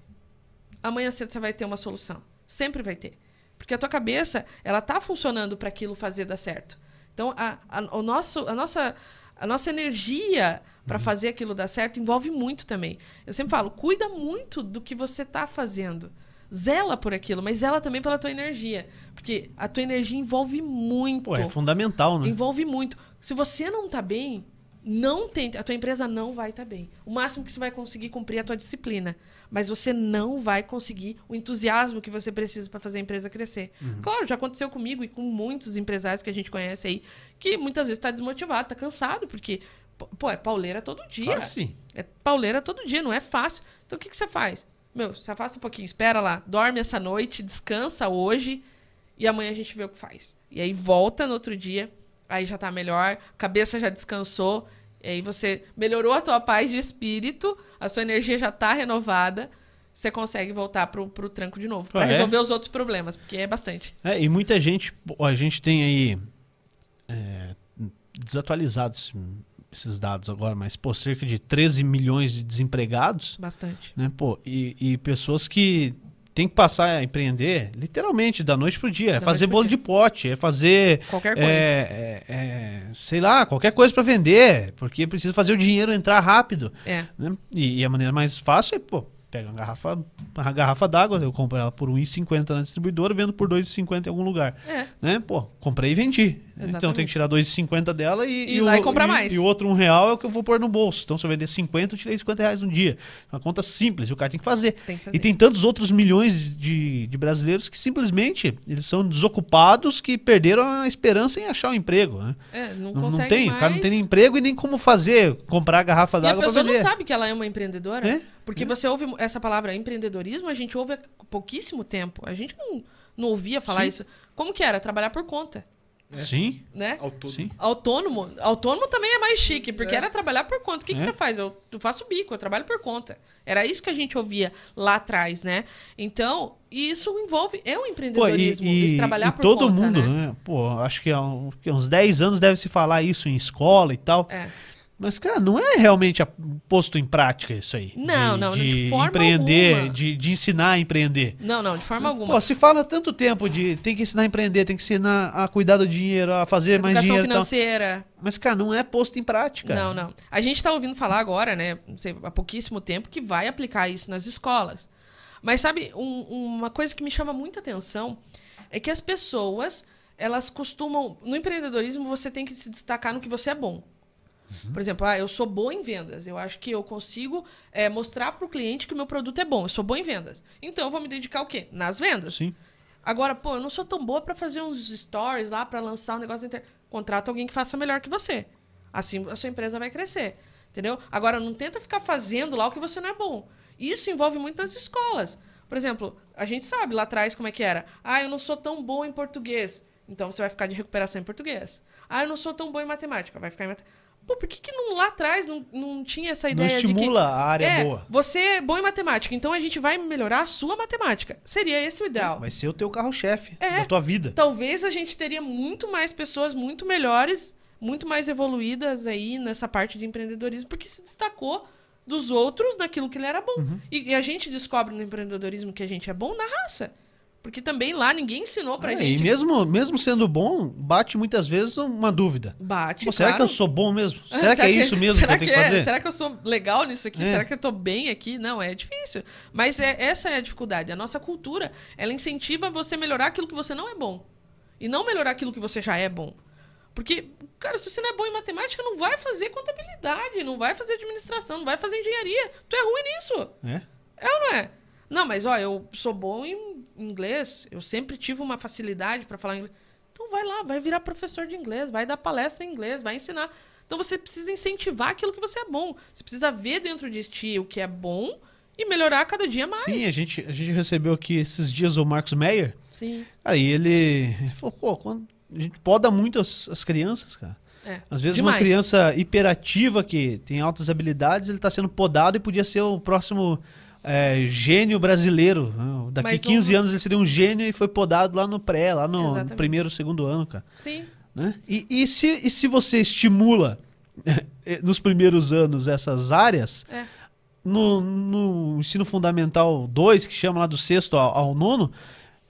Amanhã cedo você vai ter uma solução. Sempre vai ter. Porque a tua cabeça, ela tá funcionando para aquilo fazer dar certo. Então, a, a, o nosso, a, nossa, a nossa energia para fazer aquilo dar certo envolve muito também. Eu sempre falo, cuida muito do que você tá fazendo. Zela por aquilo, mas zela também pela tua energia. Porque a tua energia envolve muito. Pô, é fundamental, né? Envolve muito. Se você não tá bem, não tente. A tua empresa não vai estar bem. O máximo que você vai conseguir cumprir é a tua disciplina. Mas você não vai conseguir o entusiasmo que você precisa para fazer a empresa crescer. Uhum. Claro, já aconteceu comigo e com muitos empresários que a gente conhece aí, que muitas vezes está desmotivado, está cansado, porque, pô, é pauleira todo dia. Claro que sim. É pauleira todo dia, não é fácil. Então o que, que você faz? Meu, você afasta um pouquinho, espera lá, dorme essa noite, descansa hoje e amanhã a gente vê o que faz. E aí volta no outro dia, aí já tá melhor, cabeça já descansou, e aí você melhorou a tua paz de espírito, a sua energia já tá renovada, você consegue voltar pro, pro tranco de novo, Ah, para é? resolver os outros problemas, porque é bastante. É, e muita gente, a gente tem aí é, desatualizados esses dados agora, mas pô, cerca de 13 milhões de desempregados, Bastante. né? Pô, e, e pessoas que têm que passar a empreender literalmente da noite pro dia, é Da fazer noite pro bolo dia. de pote, é fazer Qualquer coisa. é, é, é, sei lá, qualquer coisa para vender, porque precisa fazer o dinheiro entrar rápido, É. né? E, e a maneira mais fácil é, pô, pego uma garrafa, uma garrafa d'água, eu compro ela por 1,50 na distribuidora, vendo por 2,50 em algum lugar. É. Né? Pô, comprei e vendi. Então eu tenho Exatamente. que tirar 2,50 dela e, E vai o, comprar e- mais. E o outro um real é o que eu vou pôr no bolso. Então se eu vender 50, eu tirei 50 reais um dia. Uma conta simples, o cara tem que fazer. Tem que fazer. E tem tantos outros milhões de, de brasileiros que simplesmente eles são desocupados que perderam a esperança em achar um emprego. Né? É, não, Não, não tem, mais. o cara não tem nem emprego e nem como fazer, comprar a garrafa E a d'água pessoa não sabe que ela é uma empreendedora. É, Porque você ouve essa palavra empreendedorismo, a gente ouve há pouquíssimo tempo. A gente não, não ouvia falar Sim. isso. Como que era? Trabalhar por conta, Sim, né? Autônomo. sim. Autônomo. Autônomo também é mais chique, porque era trabalhar por conta. O que, que É. você faz? Eu, faço bico, eu trabalho por conta. Era isso que a gente ouvia lá atrás, né? Então, isso envolve. É um Pô, e, empreendedorismo. e- trabalhar e por todo conta. mundo, né? né? Pô, acho que que há uns 10 anos deve se falar isso em escola e tal. É. Mas, cara, não é realmente a- posto em prática isso aí. Não, de, não, de de forma empreender, alguma. de, de ensinar a empreender. Não, não, de forma alguma. Pô, se fala tanto tempo de tem que ensinar a empreender, tem que ensinar a cuidar do dinheiro, a fazer mais dinheiro e tal. financeira. Mas, cara, não é posto em prática. Não, não. A gente está ouvindo falar agora, né, sei, há pouquíssimo tempo, que vai aplicar isso nas escolas. Mas sabe, um- uma coisa que me chama muita atenção é que as pessoas, elas costumam. No empreendedorismo, você tem que se destacar no que você é bom. Por exemplo, ah, eu sou boa em vendas. Eu acho que eu consigo é, mostrar para o cliente que o meu produto é bom. Eu sou boa em vendas. Então, eu vou me dedicar ao quê? Nas vendas. Sim. Agora, pô, eu não sou tão boa pra fazer uns stories lá, pra lançar um negócio na internet. Contrata alguém que faça melhor que você. Assim a sua empresa vai crescer. Entendeu? Agora, não tenta ficar fazendo lá o que você não é bom. Isso envolve muito nas escolas. Por exemplo, a gente sabe lá atrás como é que era. Ah, eu não sou tão bom em português. Então você vai ficar de recuperação em português. Ah, eu não sou tão bom em matemática. Vai ficar em matemática. Pô, por que, que não, lá atrás não, não tinha essa Não ideia de que estimula a área é, boa. você é bom em matemática, então a gente vai melhorar a sua matemática. Seria esse o ideal. Vai ser o teu carro-chefe É. da tua vida. Talvez a gente teria muito mais pessoas muito melhores, muito mais evoluídas aí nessa parte de empreendedorismo, porque se destacou dos outros naquilo que ele era bom. Uhum. E, e a gente descobre no empreendedorismo que a gente é bom na raça. Porque também lá ninguém ensinou pra É, gente. E mesmo, mesmo sendo bom, bate muitas vezes uma dúvida. Bate, Pô, será que claro. eu sou bom mesmo? Será, que é isso mesmo que será eu tenho que é- fazer? Será que eu sou legal nisso aqui? É. Será que eu tô bem aqui? Não, é difícil. Mas é, essa é a dificuldade. A nossa cultura, ela incentiva você melhorar aquilo que você não é bom. E não melhorar aquilo que você já é bom. Porque, cara, se você não é bom em matemática, não vai fazer contabilidade, não vai fazer administração, não vai fazer engenharia. Tu é ruim nisso. É? É ou não é? Não, mas ó, eu sou bom em inglês, eu sempre tive uma facilidade para falar inglês. Então vai lá, vai virar professor de inglês, vai dar palestra em inglês, vai ensinar. Então você precisa incentivar aquilo que você é bom. Você precisa ver dentro de ti o que é bom e melhorar cada dia mais. Sim, a gente, a gente recebeu aqui esses dias o Marcos Meyer. Sim. Cara, e ele, ele falou, pô, quando a gente poda muito as, as crianças, cara. É. Às vezes uma Demais. criança hiperativa que tem altas habilidades, ele está sendo podado e podia ser o próximo é, gênio brasileiro. né? Daqui Mas não- 15 anos ele seria um gênio e foi podado lá no pré, lá no, no primeiro, segundo ano, cara. Sim. né? E, e, se, e se você estimula nos primeiros anos essas áreas, É. no, no ensino fundamental 2, que chama lá do sexto ao, ao nono,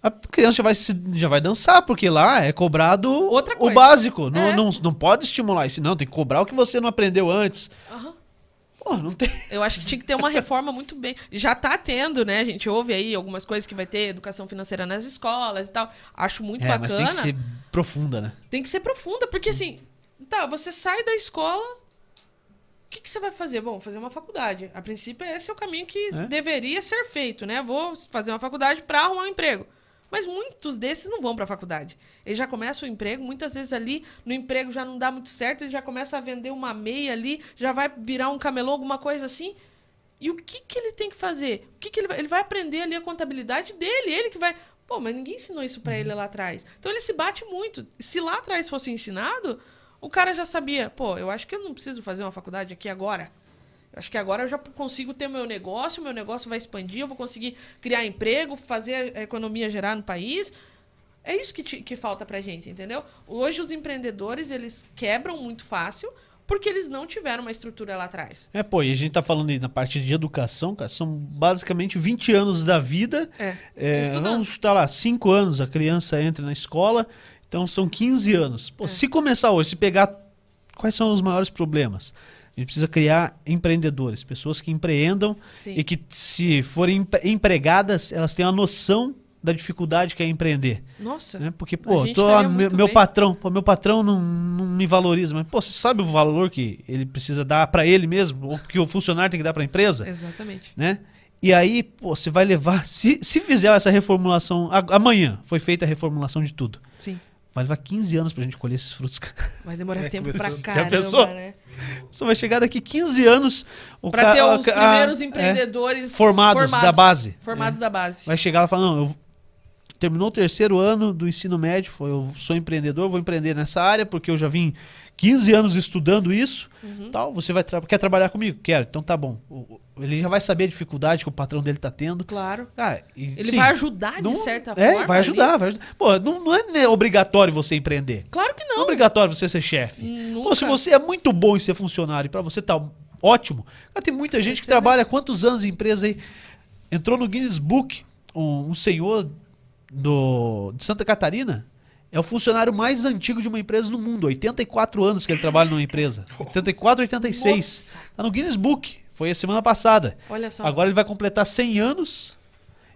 a criança já vai, se- já vai dançar, porque lá é cobrado o básico. Não, É. não, não pode estimular isso, não. Tem que cobrar o que você não aprendeu antes. Aham. Pô, não tem. Eu acho que tinha que ter uma reforma muito bem. Já tá tendo, né? A gente ouve aí algumas coisas que vai ter educação financeira nas escolas e tal. Acho muito É, mas bacana. tem que ser profunda, né? Tem que ser profunda, porque assim, tá, você sai da escola, o que, que você vai fazer? Bom, fazer uma faculdade. A princípio, esse é o caminho que É. deveria ser feito, né? Vou fazer uma faculdade para arrumar um emprego. Mas muitos desses não vão para a faculdade. Eles já começam o emprego, muitas vezes ali no emprego já não dá muito certo, ele já começa a vender uma meia ali, já vai virar um camelô, alguma coisa assim. E o que, que ele tem que fazer? O que, que ele vai? Ele vai aprender ali a contabilidade dele, ele que vai. Pô, mas ninguém ensinou isso pra ele lá atrás. Então ele se bate muito. Se lá atrás fosse ensinado, o cara já sabia, pô, eu acho que eu não preciso fazer uma faculdade aqui agora. Acho que agora eu já consigo ter meu negócio, meu negócio vai expandir, eu vou conseguir criar emprego, fazer a economia gerar no país. É isso que, te- que falta pra gente, entendeu? Hoje os empreendedores, eles quebram muito fácil porque eles não tiveram uma estrutura lá atrás. É, pô, e a gente tá falando aí na parte de educação, cara, são basicamente 20 anos da vida. É. É, vamos chutar lá, 5 anos a criança entra na escola, então são 15 anos. É. Pô, se começar hoje, se pegar quais são os maiores problemas? A gente precisa criar empreendedores, pessoas que empreendam Sim. e que, se forem empre- empregadas, elas tenham a noção da dificuldade que é empreender. Nossa. Né? Porque, pô, tô, meu, meu patrão, pô, meu patrão não, não me valoriza, mas, pô, você sabe o valor que ele precisa dar pra ele mesmo, ou que o funcionário tem que dar pra empresa? Exatamente. né? E aí, pô, você vai levar. Se, se fizer essa reformulação. a- amanhã foi feita a reformulação de tudo. Vai levar 15 anos pra gente colher esses frutos. Vai demorar É, tempo pra Já caramba, pensou? né? Você vai chegar daqui 15 anos. O Pra ca- ter os a- primeiros é, empreendedores formados, da base. Formados da base. Vai chegar lá e falar: não, eu terminou o terceiro ano do ensino médio, foi, eu sou empreendedor, vou empreender nessa área, porque eu já vim 15 anos estudando isso. Uhum. Tal, você vai tra- quer trabalhar comigo? Quero, então tá bom. O- ele já vai saber a dificuldade que o patrão dele tá tendo. Claro. Ah, e, Ele sim, vai ajudar de não- certa é, forma. vai ali. ajudar, vai ajudar. Pô, não, não é né, obrigatório você empreender. Claro que Não é não. obrigatório você ser chefe. Pô, se você é muito bom em ser funcionário e pra você tá ótimo, cara, tem muita gente que trabalha quantos anos em empresa aí. Entrou no Guinness Book um, um senhor do, de Santa Catarina. É o funcionário mais antigo de uma empresa no mundo. 84 anos que ele trabalha numa empresa. 84, 86. Nossa. Tá no Guinness Book. Foi a semana passada. Olha só. Agora ele vai completar 100 anos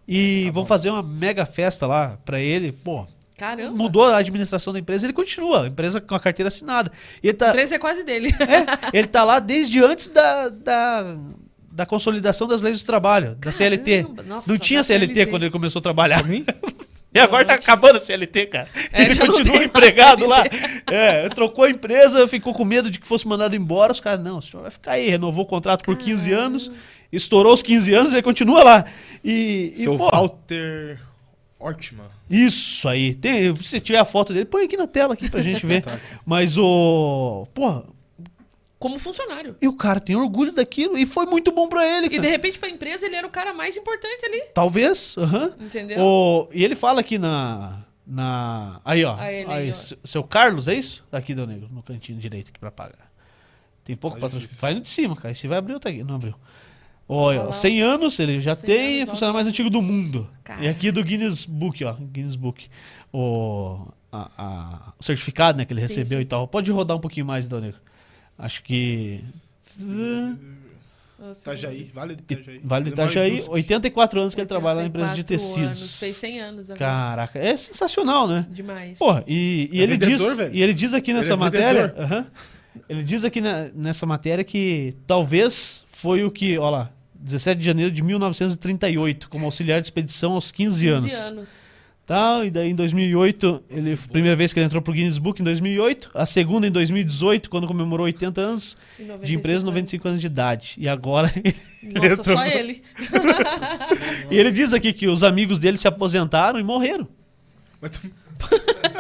e Tá vão fazer uma mega festa lá pra ele. Pô, Caramba. mudou a administração da empresa, ele continua, a empresa com a carteira assinada. E ele A tá, empresa é quase dele. é, ele tá lá desde antes da, da, da consolidação das leis do trabalho, da CLT. Caramba, nossa, não tinha CLT, CLT. quando ele começou a trabalhar. E agora tá acabando a CLT, cara. É, ele continua empregado lá. É, trocou a empresa, ficou com medo de que fosse mandado embora. Os caras, não, o senhor vai ficar aí. Renovou o contrato por 15 anos, estourou os 15 anos e continua lá. E, e Seu pô, Walter Ortman. isso aí. Tem, se tiver a foto dele, põe aqui na tela aqui pra gente ver. Mas o. Porra, Como funcionário. e o cara tem orgulho daquilo e foi muito bom pra ele, E cara. de repente, pra empresa, ele era o cara mais importante ali. Talvez, aham. Entendeu? O- E ele fala aqui na. na aí, ó. Ele aí, aí, ó. seu- Carlos, é isso? Aqui, Deu Negro, no cantinho direito aqui pra pagar. Tem pouco Tá patrocínio. Vai no de cima, cara. Se vai abrir, tá aqui. Não abriu. Olha, Olha ó, lá. 100 anos, ele já 100 tem, é funcionário mais antigo do mundo. Cara. E aqui do Guinness Book, ó. Guinness Book. O, a- a- o certificado, né, que ele Sim, recebeu sim. e tal. Pode rodar um pouquinho mais, Deu Negro. Acho que. Itajaí, Vale do Itajaí. Vale do Itajaí, indústria. 84 anos que ele trabalha na empresa de 84 tecidos. anos, Fez 100 anos agora. Caraca, é sensacional, né? Demais. Porra, e, e É ele vendedor, diz, velho. e ele diz aqui nessa é matéria, vendedor. aham, ele diz aqui na- nessa matéria que talvez foi o que, ó lá, 17 de janeiro de 1938, como auxiliar de expedição aos 15 anos. 15 anos. Tal, e daí em 2008, ele, primeira vez que ele entrou pro Guinness Book em 2008, a segunda em 2018, quando comemorou 80 anos 95 de empresa, 95 anos de idade. E agora ele Nossa, entrou só ele. E ele diz aqui que os amigos dele se aposentaram e morreram. Mas tu-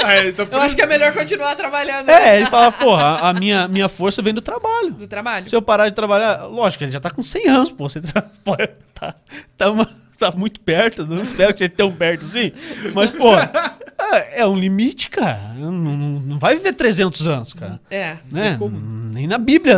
é, então por Eu acho que é melhor continuar trabalhando É, ele fala, porra, a- a minha, minha força vem do trabalho. do trabalho. Se eu parar de trabalhar, lógico, ele já tá com 100 anos, pô. Você tra... pô, tá, tá, uma- tá muito perto, não espero que seja tão perto assim. Mas, pô, é, é um limite, cara. Não, não- vai viver 300 anos, cara. É. Né? Nem na Bíblia.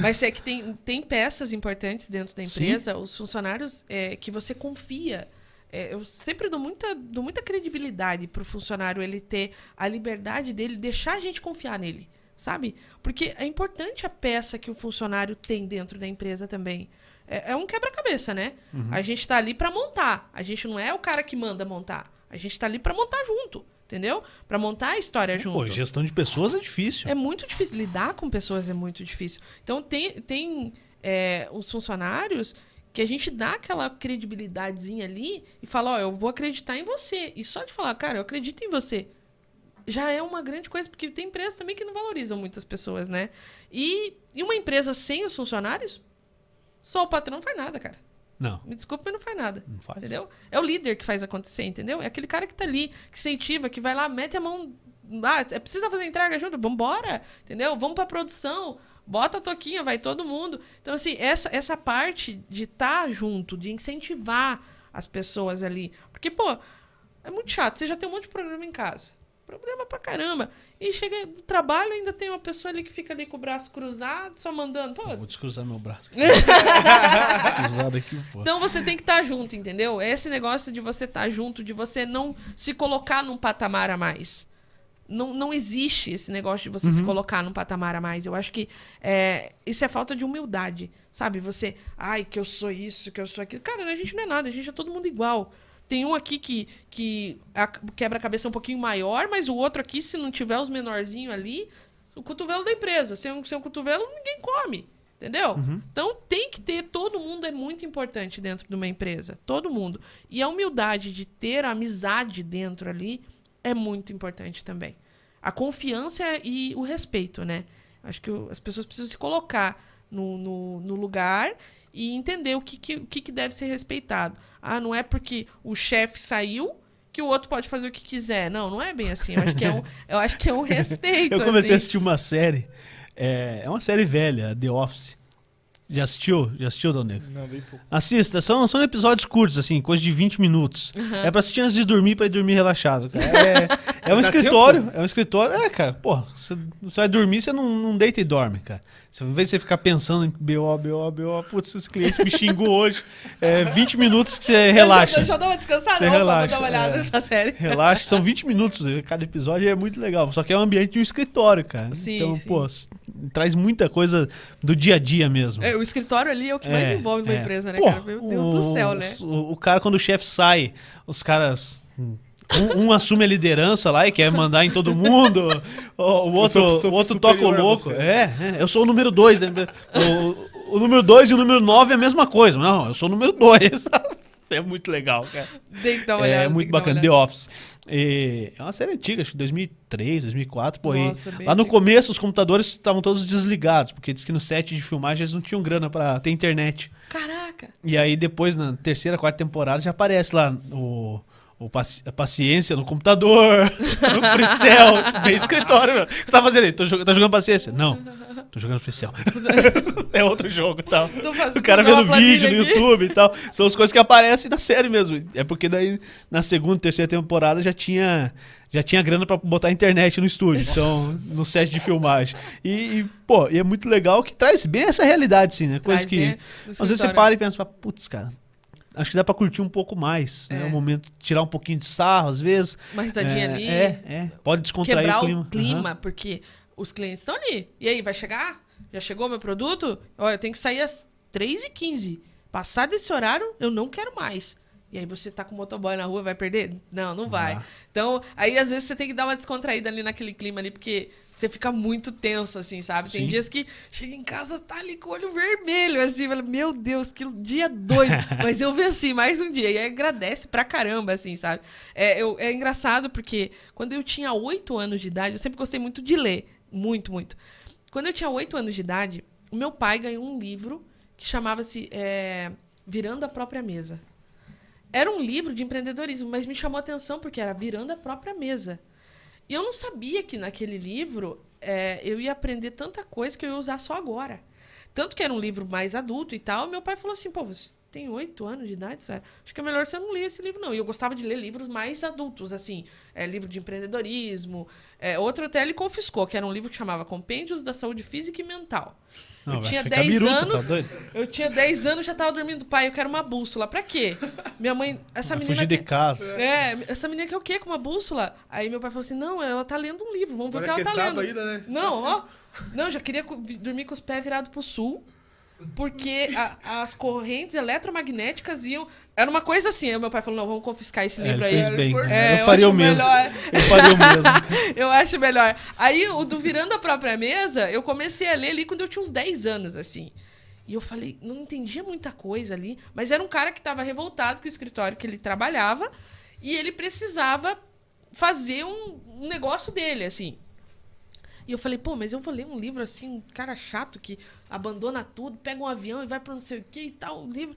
Mas é que tem, tem peças importantes dentro da Sim. empresa, os funcionários é, que você confia. É, eu sempre dou muita, dou muita credibilidade pro funcionário ele ter a liberdade dele, deixar a gente confiar nele, sabe? Porque é importante a peça que o funcionário tem dentro da empresa também. É, é um quebra-cabeça, né? Uhum. A gente tá ali para montar. A gente não é o cara que manda montar. A gente tá ali para montar junto, entendeu? Para montar a história junto. Pô, gestão de pessoas é difícil. É muito difícil. Lidar com pessoas é muito difícil. Então, tem, tem é, os funcionários que a gente dá aquela credibilidadezinha ali e fala, ó, eu vou acreditar em você. E só de falar, cara, eu acredito em você, já é uma grande coisa, porque tem empresas também que não valorizam muitas pessoas, né? E, e uma empresa sem os funcionários, só o patrão não faz nada, cara. Não, Me desculpa, mas não faz nada. não faz. Entendeu? É o líder que faz acontecer, entendeu? É aquele cara que tá ali, que incentiva, que vai lá, mete a mão. Ah, é, precisa fazer entrega junto? Vambora, entendeu? Vamos pra produção, bota a toquinha, vai todo mundo. Então, assim, essa, essa parte de estar junto, de incentivar as pessoas ali. Porque, pô, é muito chato. Você já tem um monte de programa em casa. Problema pra caramba. E chega no trabalho, ainda tem uma pessoa ali que fica ali com o braço cruzado, só mandando. Pô, Vou descruzar meu braço. Cruzado aqui, pô. então você tem que estar junto, entendeu? Esse negócio de você estar junto, de você não se colocar num patamar a mais. não, não existe esse negócio de você se colocar num patamar a mais. Eu acho que é, isso é falta de humildade, sabe? Você, ai, que eu sou isso, que eu sou aquilo. Cara, a gente não é nada, a gente é todo mundo igual. Tem um aqui que, que a quebra-cabeça é um pouquinho maior, mas o outro aqui, se não tiver os menorzinhos ali, o cotovelo da empresa. Sem um, sem um cotovelo, ninguém come. Entendeu? Então tem que ter, todo mundo é muito importante dentro de uma empresa. Todo mundo. E a humildade de ter a amizade dentro ali é muito importante também. A confiança e o respeito, né? Acho que o- as pessoas precisam se colocar no, no, no lugar e entender o que, que, o que, que deve ser respeitado. Ah, não é porque o chefe saiu que o outro pode fazer o que quiser. Não, não é bem assim. Eu acho que é um, eu acho que é um respeito. Eu comecei a assim. assistir uma série. É, é uma série velha, The Office. Já assistiu? Já assistiu, Dal Negro? Não, bem pouco. Assista, são, são episódios curtos, assim, coisa de 20 minutos. É pra assistir antes de dormir, pra ir dormir relaxado. cara. É, é um escritório, é um escritório. É, cara, porra, você, você vai dormir, você não, não deita e dorme, cara. Você, vez de você ficar pensando em BO, BO, BO, putz, esse cliente me xingou hoje. É 20 minutos que você relaxa. Eu já dou uma descansada? Você relaxa, vou dar uma olhada é. nessa série. Relaxa, são 20 minutos, cada episódio é muito legal. Só que é um ambiente de um escritório, cara. Sim, então, sim. pô, traz muita coisa do dia a dia mesmo. É, o escritório ali é o que mais É, envolve uma é. empresa, né, Pô, cara? Meu Deus do o- céu, né? O, o cara, quando o chefe sai, os caras. Um, um assume a liderança lá e quer mandar em todo mundo. O, o outro, sou- sou o outro toca o louco. É, é, eu sou o número dois, né? O, o número dois e o número nove é a mesma coisa. Não, eu sou o número dois. É muito legal, cara. Tem que dar uma olhada. É tem muito que dar uma bacana, The. Office. E é uma série antiga, acho que 2003, 2004, pô. e Nossa, bem lá no começo os computadores estavam todos desligados, porque diz que no set de filmagem eles não tinham grana pra ter internet. Caraca! E aí depois, na terceira, quarta temporada, já aparece lá o, o paci- a paciência no computador, no Fricel, bem escritório. O que você tá fazendo aí? Tô jogando, tá jogando paciência? Não, tô jogando Fricel. é outro jogo e tal. O cara vendo vídeo no aqui. YouTube e tal. São as coisas que aparecem na série mesmo. É porque daí, na segunda, terceira temporada, já tinha, já tinha grana pra botar internet no estúdio. Então, no set de filmagem. E, e, pô, e é muito legal que traz bem essa realidade, assim, né? Coisa Traz que. Às vezes você para e pensa, putz, cara. Acho que dá pra curtir um pouco mais, né? É. O momento tirar um pouquinho de sarro, às vezes. Uma risadinha é, ali. É, é. Pode descontrair quebrar o clima. o clima, porque os clientes estão ali. E aí, vai chegar? Já chegou meu produto? Olha, eu tenho que sair às 3h15. Passar desse horário, eu não quero mais. E aí você tá com o motoboy na rua, vai perder? Não, não vai. Vai. Então, aí às vezes você tem que dar uma descontraída ali naquele clima ali, porque você fica muito tenso, assim, sabe? Tem Sim. dias que chega em casa, tá ali com o olho vermelho, assim, fala, meu Deus, que dia doido. Mas eu venci mais um dia. E aí agradece pra caramba, assim, sabe? É, eu, é engraçado porque quando eu tinha oito anos de idade, eu sempre gostei muito de ler. Muito, muito. Quando eu tinha oito anos de idade, o meu pai ganhou um livro que chamava-se é, Virando a Própria Mesa. Era um livro de empreendedorismo, mas me chamou a atenção porque era virando a própria mesa. E eu não sabia que naquele livro é, eu ia aprender tanta coisa que eu ia usar só agora. Tanto que era um livro mais adulto e tal. Meu pai falou assim: pô, você tem oito anos de idade, sério? Acho que é melhor você não ler esse livro, não. E eu gostava de ler livros mais adultos, assim, é, livro de empreendedorismo. É, outro até ele confiscou, que era um livro que chamava Compêndios da Saúde Física e Mental. Não, eu tinha ficar 10 biruta, anos. Tá doido? Eu tinha 10 anos já tava dormindo. Pai, eu quero uma bússola. Pra quê? Minha mãe. Essa menina. fugir de casa. É, essa menina quer o quê com uma bússola? Aí meu pai falou assim: não, ela tá lendo um livro, vamos ver Agora o que ela é tá sábado lendo. ainda, né? Não, ó. Não, já queria dormir com os pés virados pro sul. Porque a- as correntes eletromagnéticas iam. Era uma coisa assim. Aí meu pai falou: não, vamos confiscar esse É, livro ele aí. bem. É, eu faria acho o mesmo. melhor. Eu faria o mesmo. Eu acho melhor. Aí, o do Virando a Própria Mesa, eu comecei a ler ali quando eu tinha uns 10 anos, assim. E eu falei, não entendia muita coisa ali, mas era um cara que estava revoltado com o escritório que ele trabalhava e ele precisava fazer um, um negócio dele, assim. E eu falei, pô, mas eu vou ler um livro assim, um cara chato que abandona tudo, pega um avião e vai pra não sei o que e tal, um livro.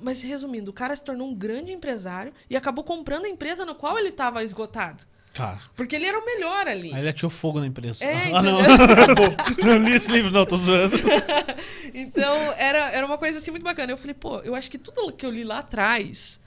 Mas resumindo, o cara se tornou um grande empresário e acabou comprando a empresa no qual ele estava esgotado. Cara, Porque ele era o melhor ali. aí ele atirou fogo na empresa. É, ah, não. não li esse livro, não, tô zoando. Então, era, era uma coisa assim muito bacana. Eu falei, pô, eu acho que tudo que eu li lá atrás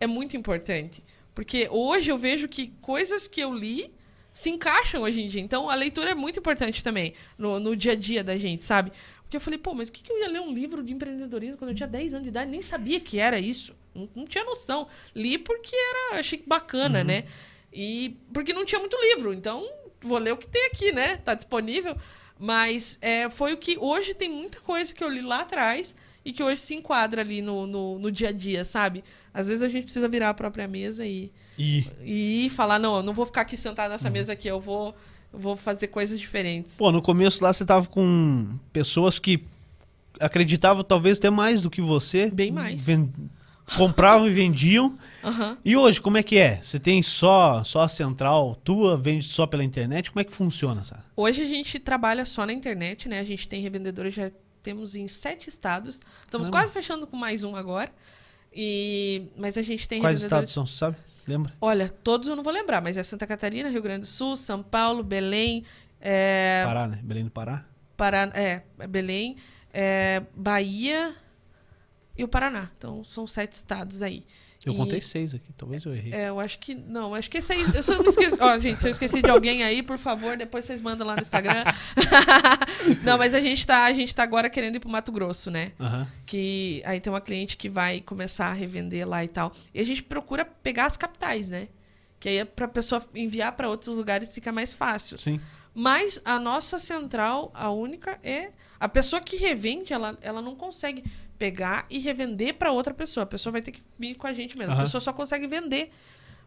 é muito importante. Porque hoje eu vejo que coisas que eu li se encaixam hoje em dia. Então, a leitura é muito importante também no, no dia a dia da gente, sabe? Porque eu falei, pô, mas o que, que eu ia ler um livro de empreendedorismo quando eu tinha 10 anos de idade? Nem sabia que era isso. Não, não tinha noção. Li porque era, achei bacana, né? E porque não tinha muito livro, então vou ler o que tem aqui, né? Tá disponível. Mas é, foi o que hoje tem muita coisa que eu li lá atrás e que hoje se enquadra ali no, no, no dia a dia, sabe? Às vezes a gente precisa virar a própria mesa e, E, e falar, não, eu não vou ficar aqui sentado nessa mesa aqui, eu vou, eu vou fazer coisas diferentes. pô, no começo lá você tava com pessoas que acreditavam talvez até mais do que você. Bem mais. Ven- Compravam e vendiam. Aham. E hoje, como é que é? Você tem só, só a central tua, vende só pela internet? Como é que funciona, Sara? Hoje a gente trabalha só na internet, né? A gente tem revendedores, já temos em sete estados. Estamos quase fechando com mais um agora. E... Mas a gente tem Quais estados são, sabe? Lembra? Olha, todos eu não vou lembrar, mas é Santa Catarina, Rio Grande do Sul, São Paulo, Belém, é, Pará, né? Belém do Pará? Pará, é, Belém, é, Bahia e o Paraná. Então são sete estados aí. Eu E- contei seis aqui, talvez eu errei. É, eu acho que. Não, acho que aí. Eu só não esqueci. Ó, gente, se eu esqueci de alguém aí, por favor, depois vocês mandam lá no Instagram. não, mas a gente, tá, a gente tá agora querendo ir pro Mato Grosso, né? Aham. Que aí tem uma cliente que vai começar a revender lá e tal. E a gente procura pegar as capitais, né? Que aí é pra pessoa enviar para outros lugares fica mais fácil. Sim. Mas a nossa central, a única, é. A pessoa que revende, ela, ela não consegue pegar e revender para outra pessoa. A pessoa vai ter que vir com a gente mesmo. Aham. A pessoa só consegue vender.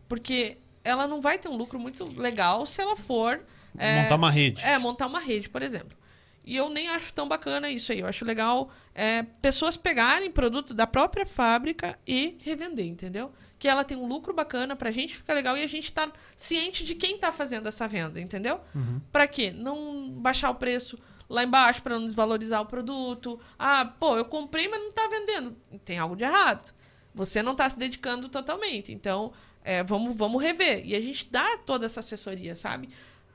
Porque ela não vai ter um lucro muito legal se ela for. é, Montar uma rede. é, montar uma rede, por exemplo. E eu nem acho tão bacana isso aí. Eu acho legal é, pessoas pegarem produto da própria fábrica e revender, entendeu? Que ela tem um lucro bacana, pra gente fica legal e a gente tá ciente de quem tá fazendo essa venda, entendeu? Pra quê? Não baixar o preço lá embaixo pra não desvalorizar o produto. Ah, pô, eu comprei, mas não tá vendendo. Tem algo de errado. Você não tá se dedicando totalmente. Então, é, vamos, vamos rever. E a gente dá toda essa assessoria, sabe?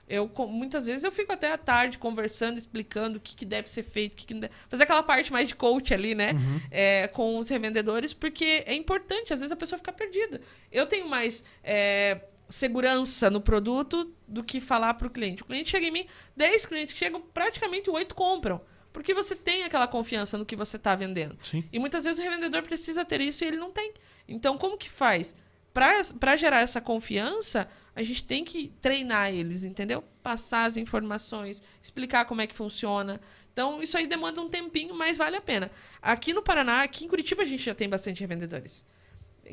Eu, muitas vezes eu fico até à tarde conversando, explicando o que, que deve ser feito, o que, que não deve... Fazer aquela parte mais de coach ali, né? É, com os revendedores, porque é importante, às vezes a pessoa fica perdida. Eu tenho mais é, segurança no produto do que falar para o cliente. O cliente chega em mim, 10 clientes que chegam, praticamente 8 compram. Porque você tem aquela confiança no que você está vendendo. Sim. E muitas vezes o revendedor precisa ter isso e ele não tem. Então, como que faz? Para gerar essa confiança, a gente tem que treinar eles, entendeu? Passar as informações, explicar como é que funciona. Então, isso aí demanda um tempinho, mas vale a pena. Aqui no Paraná, aqui em Curitiba, a gente já tem bastante revendedores.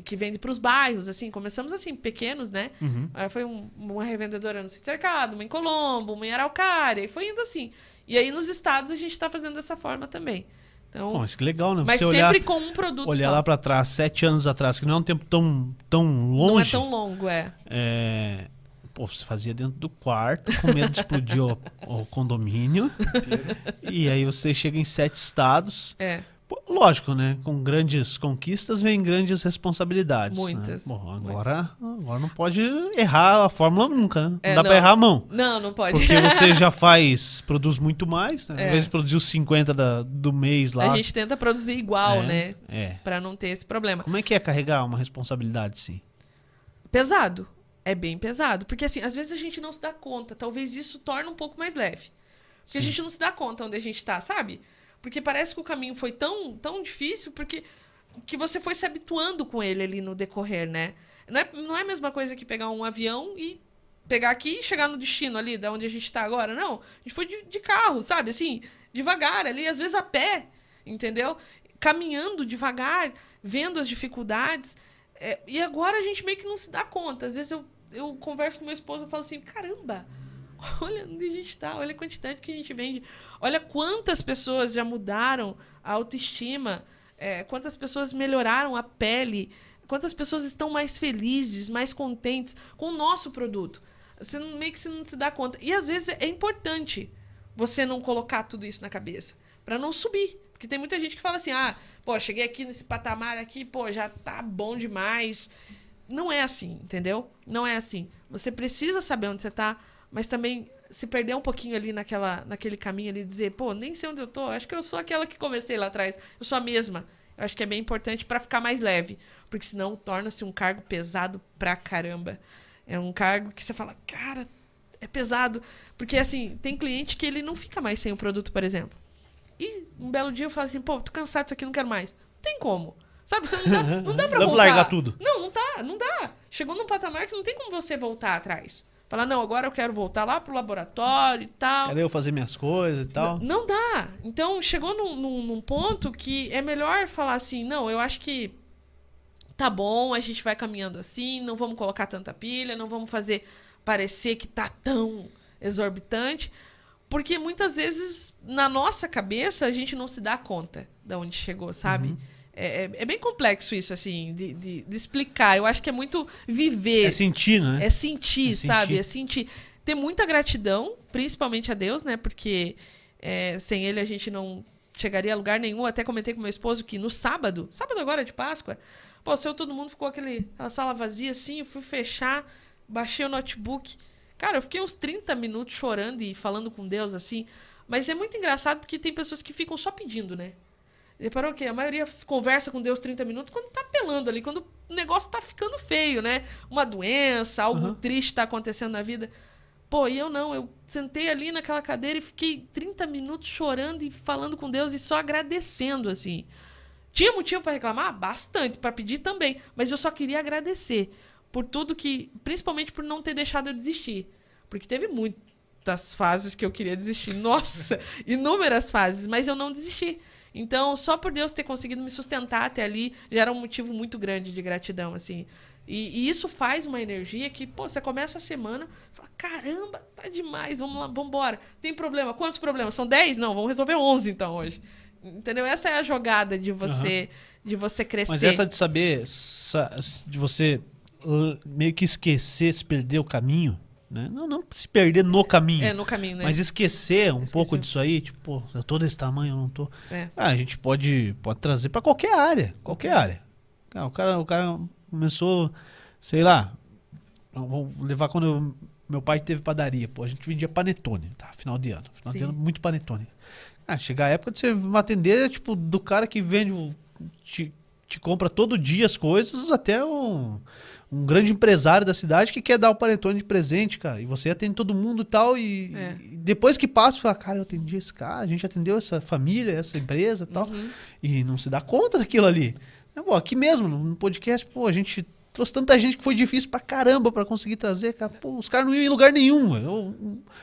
Que vende para os bairros, assim. Começamos assim, pequenos, né? Uhum. Aí foi um- uma revendedora no Cercado, uma em Colombo, uma em Araucária, e foi indo assim. E aí nos estados a gente está fazendo dessa forma também. Então, Pô, mas que legal, né? mas Você sempre olhar, com um produto olhar só. lá pra trás, sete anos atrás, que não é um tempo tão, tão Não é longe. tão longo, é. É, Pô, você fazia dentro do quarto, com medo de explodir o, o condomínio. e aí você chega em sete estados. É. Lógico, né? Com grandes conquistas vem grandes responsabilidades. né? Muitas, Bom, agora, agora não pode errar a fórmula nunca, né? Não É, dá pra não. errar a mão. Não, não pode. Porque você já faz, produz muito mais, né? É. Às vezes produziu 50 da, do mês lá. A gente tenta produzir igual, É, né? É. Pra não ter esse problema. Como é que é carregar uma responsabilidade, sim? Pesado. É bem pesado. Porque, assim, às vezes a gente não se dá conta. Talvez isso torne um pouco mais leve. Porque a Sim. gente não se dá conta onde a gente tá, sabe? Porque parece que o caminho foi tão, tão difícil porque que você foi se habituando com ele ali no decorrer, né? Não é, não é a mesma coisa que pegar um avião e pegar aqui e chegar no destino ali, da onde a gente tá agora. Não. A gente foi de, de carro, sabe? Assim, devagar ali, às vezes a pé, entendeu? Caminhando devagar, vendo as dificuldades. É, e agora a gente meio que não se dá conta. Às vezes eu, eu converso com meu esposo e falo assim: caramba, olha onde a gente tá, olha a quantidade que a gente vende, olha quantas pessoas já mudaram a autoestima, é, quantas pessoas melhoraram a pele, quantas pessoas estão mais felizes, mais contentes com o nosso produto. Você meio que você não se dá conta. E às vezes é importante você não colocar tudo isso na cabeça para não subir. Porque tem muita gente que fala assim: "Ah, pô, cheguei aqui nesse patamar aqui, pô, já tá bom demais". Não é assim, entendeu? Não é assim. Você precisa saber onde você tá, mas também se perder um pouquinho ali naquela, naquele caminho ali, dizer, pô, nem sei onde eu tô, acho que eu sou aquela que comecei lá atrás, eu sou a mesma. Eu acho que é bem importante para ficar mais leve, porque senão torna-se um cargo pesado pra caramba. É um cargo que você fala, cara, é pesado. Porque assim, tem cliente que ele não fica mais sem o produto, por exemplo. E um belo dia eu falo assim, pô, tô cansado disso aqui, não quero mais. Não tem como. Sabe, você não dá, não dá pra pra voltar. largar tudo. Não, não dá, não dá. chegou num patamar que não tem como você voltar atrás. Falar, não, agora eu quero voltar lá pro laboratório e tal. Quero eu fazer minhas coisas e tal. N- Não dá. Então, chegou num, num- num ponto que é melhor falar assim, não, eu acho que tá bom, a gente vai caminhando assim, não vamos colocar tanta pilha, não vamos fazer parecer que tá tão exorbitante, porque muitas vezes na nossa cabeça a gente não se dá conta de onde chegou, sabe? É, é- é bem complexo isso, assim, de, de- de explicar. Eu acho que é muito viver. É sentir, né? É sentir, É sabe? sentir. É sentir. Ter muita gratidão, principalmente a Deus, né? Porque é, sem ele a gente não chegaria a lugar nenhum. Até comentei com meu esposo que no sábado, sábado agora de Páscoa, pô, saiu todo mundo, ficou aquele, aquela sala vazia assim, eu fui fechar, baixei o notebook. Cara, eu fiquei uns 30 minutos chorando e falando com Deus assim. Mas é muito engraçado porque tem pessoas que ficam só pedindo, né? Reparou que a maioria conversa com Deus 30 minutos quando tá apelando ali, quando o negócio tá ficando feio, né? Uma doença, algo Uhum. triste tá acontecendo na vida. Pô, e eu não, eu sentei ali naquela cadeira e fiquei 30 minutos chorando e falando com Deus e só agradecendo, assim. Tinha motivo para reclamar? Bastante, para pedir também, mas eu só queria agradecer por tudo que, principalmente por não ter deixado eu desistir. Porque teve muitas fases que eu queria desistir. Nossa, inúmeras fases, mas eu não desisti. Então, só por Deus ter conseguido me sustentar até ali, já era um motivo muito grande de gratidão, assim. E, e isso faz uma energia que, pô, você começa a semana, fala, caramba, tá demais, vamos lá, vamos embora. Tem problema? Quantos problemas? São 10? Não, vamos resolver 11 então hoje. Entendeu? Essa é a jogada de você, de você crescer. Mas essa de saber, sa- de você meio que esquecer, se perder o caminho, né? Não, não se perder no caminho. É, no caminho, né? Mas esquecer um Esquecer. pouco disso aí, tipo, pô, eu tô desse tamanho, eu não tô. É. Ah, a gente pode, pode trazer pra qualquer área. Qualquer área. Ah, o, cara, o cara começou, sei lá. Vou levar quando eu- meu pai teve padaria. Pô, a gente vendia panetone, tá? Final de ano. Final de Sim. ano, muito panetone. Ah, chega a época de você atender, tipo, do cara que vende, o- te, te compra todo dia as coisas, até um, um grande empresário da cidade que quer dar o panetone de presente, cara. E você atende todo mundo e tal. E, É. e depois que passa, fala, cara, eu atendi esse cara, a gente atendeu essa família, essa empresa e tal. Uhum. E não se dá conta daquilo ali. É, pô, aqui mesmo, no podcast, pô, a gente trouxe tanta gente que foi difícil pra caramba pra conseguir trazer, cara. Pô, os caras não iam em lugar nenhum. Eu-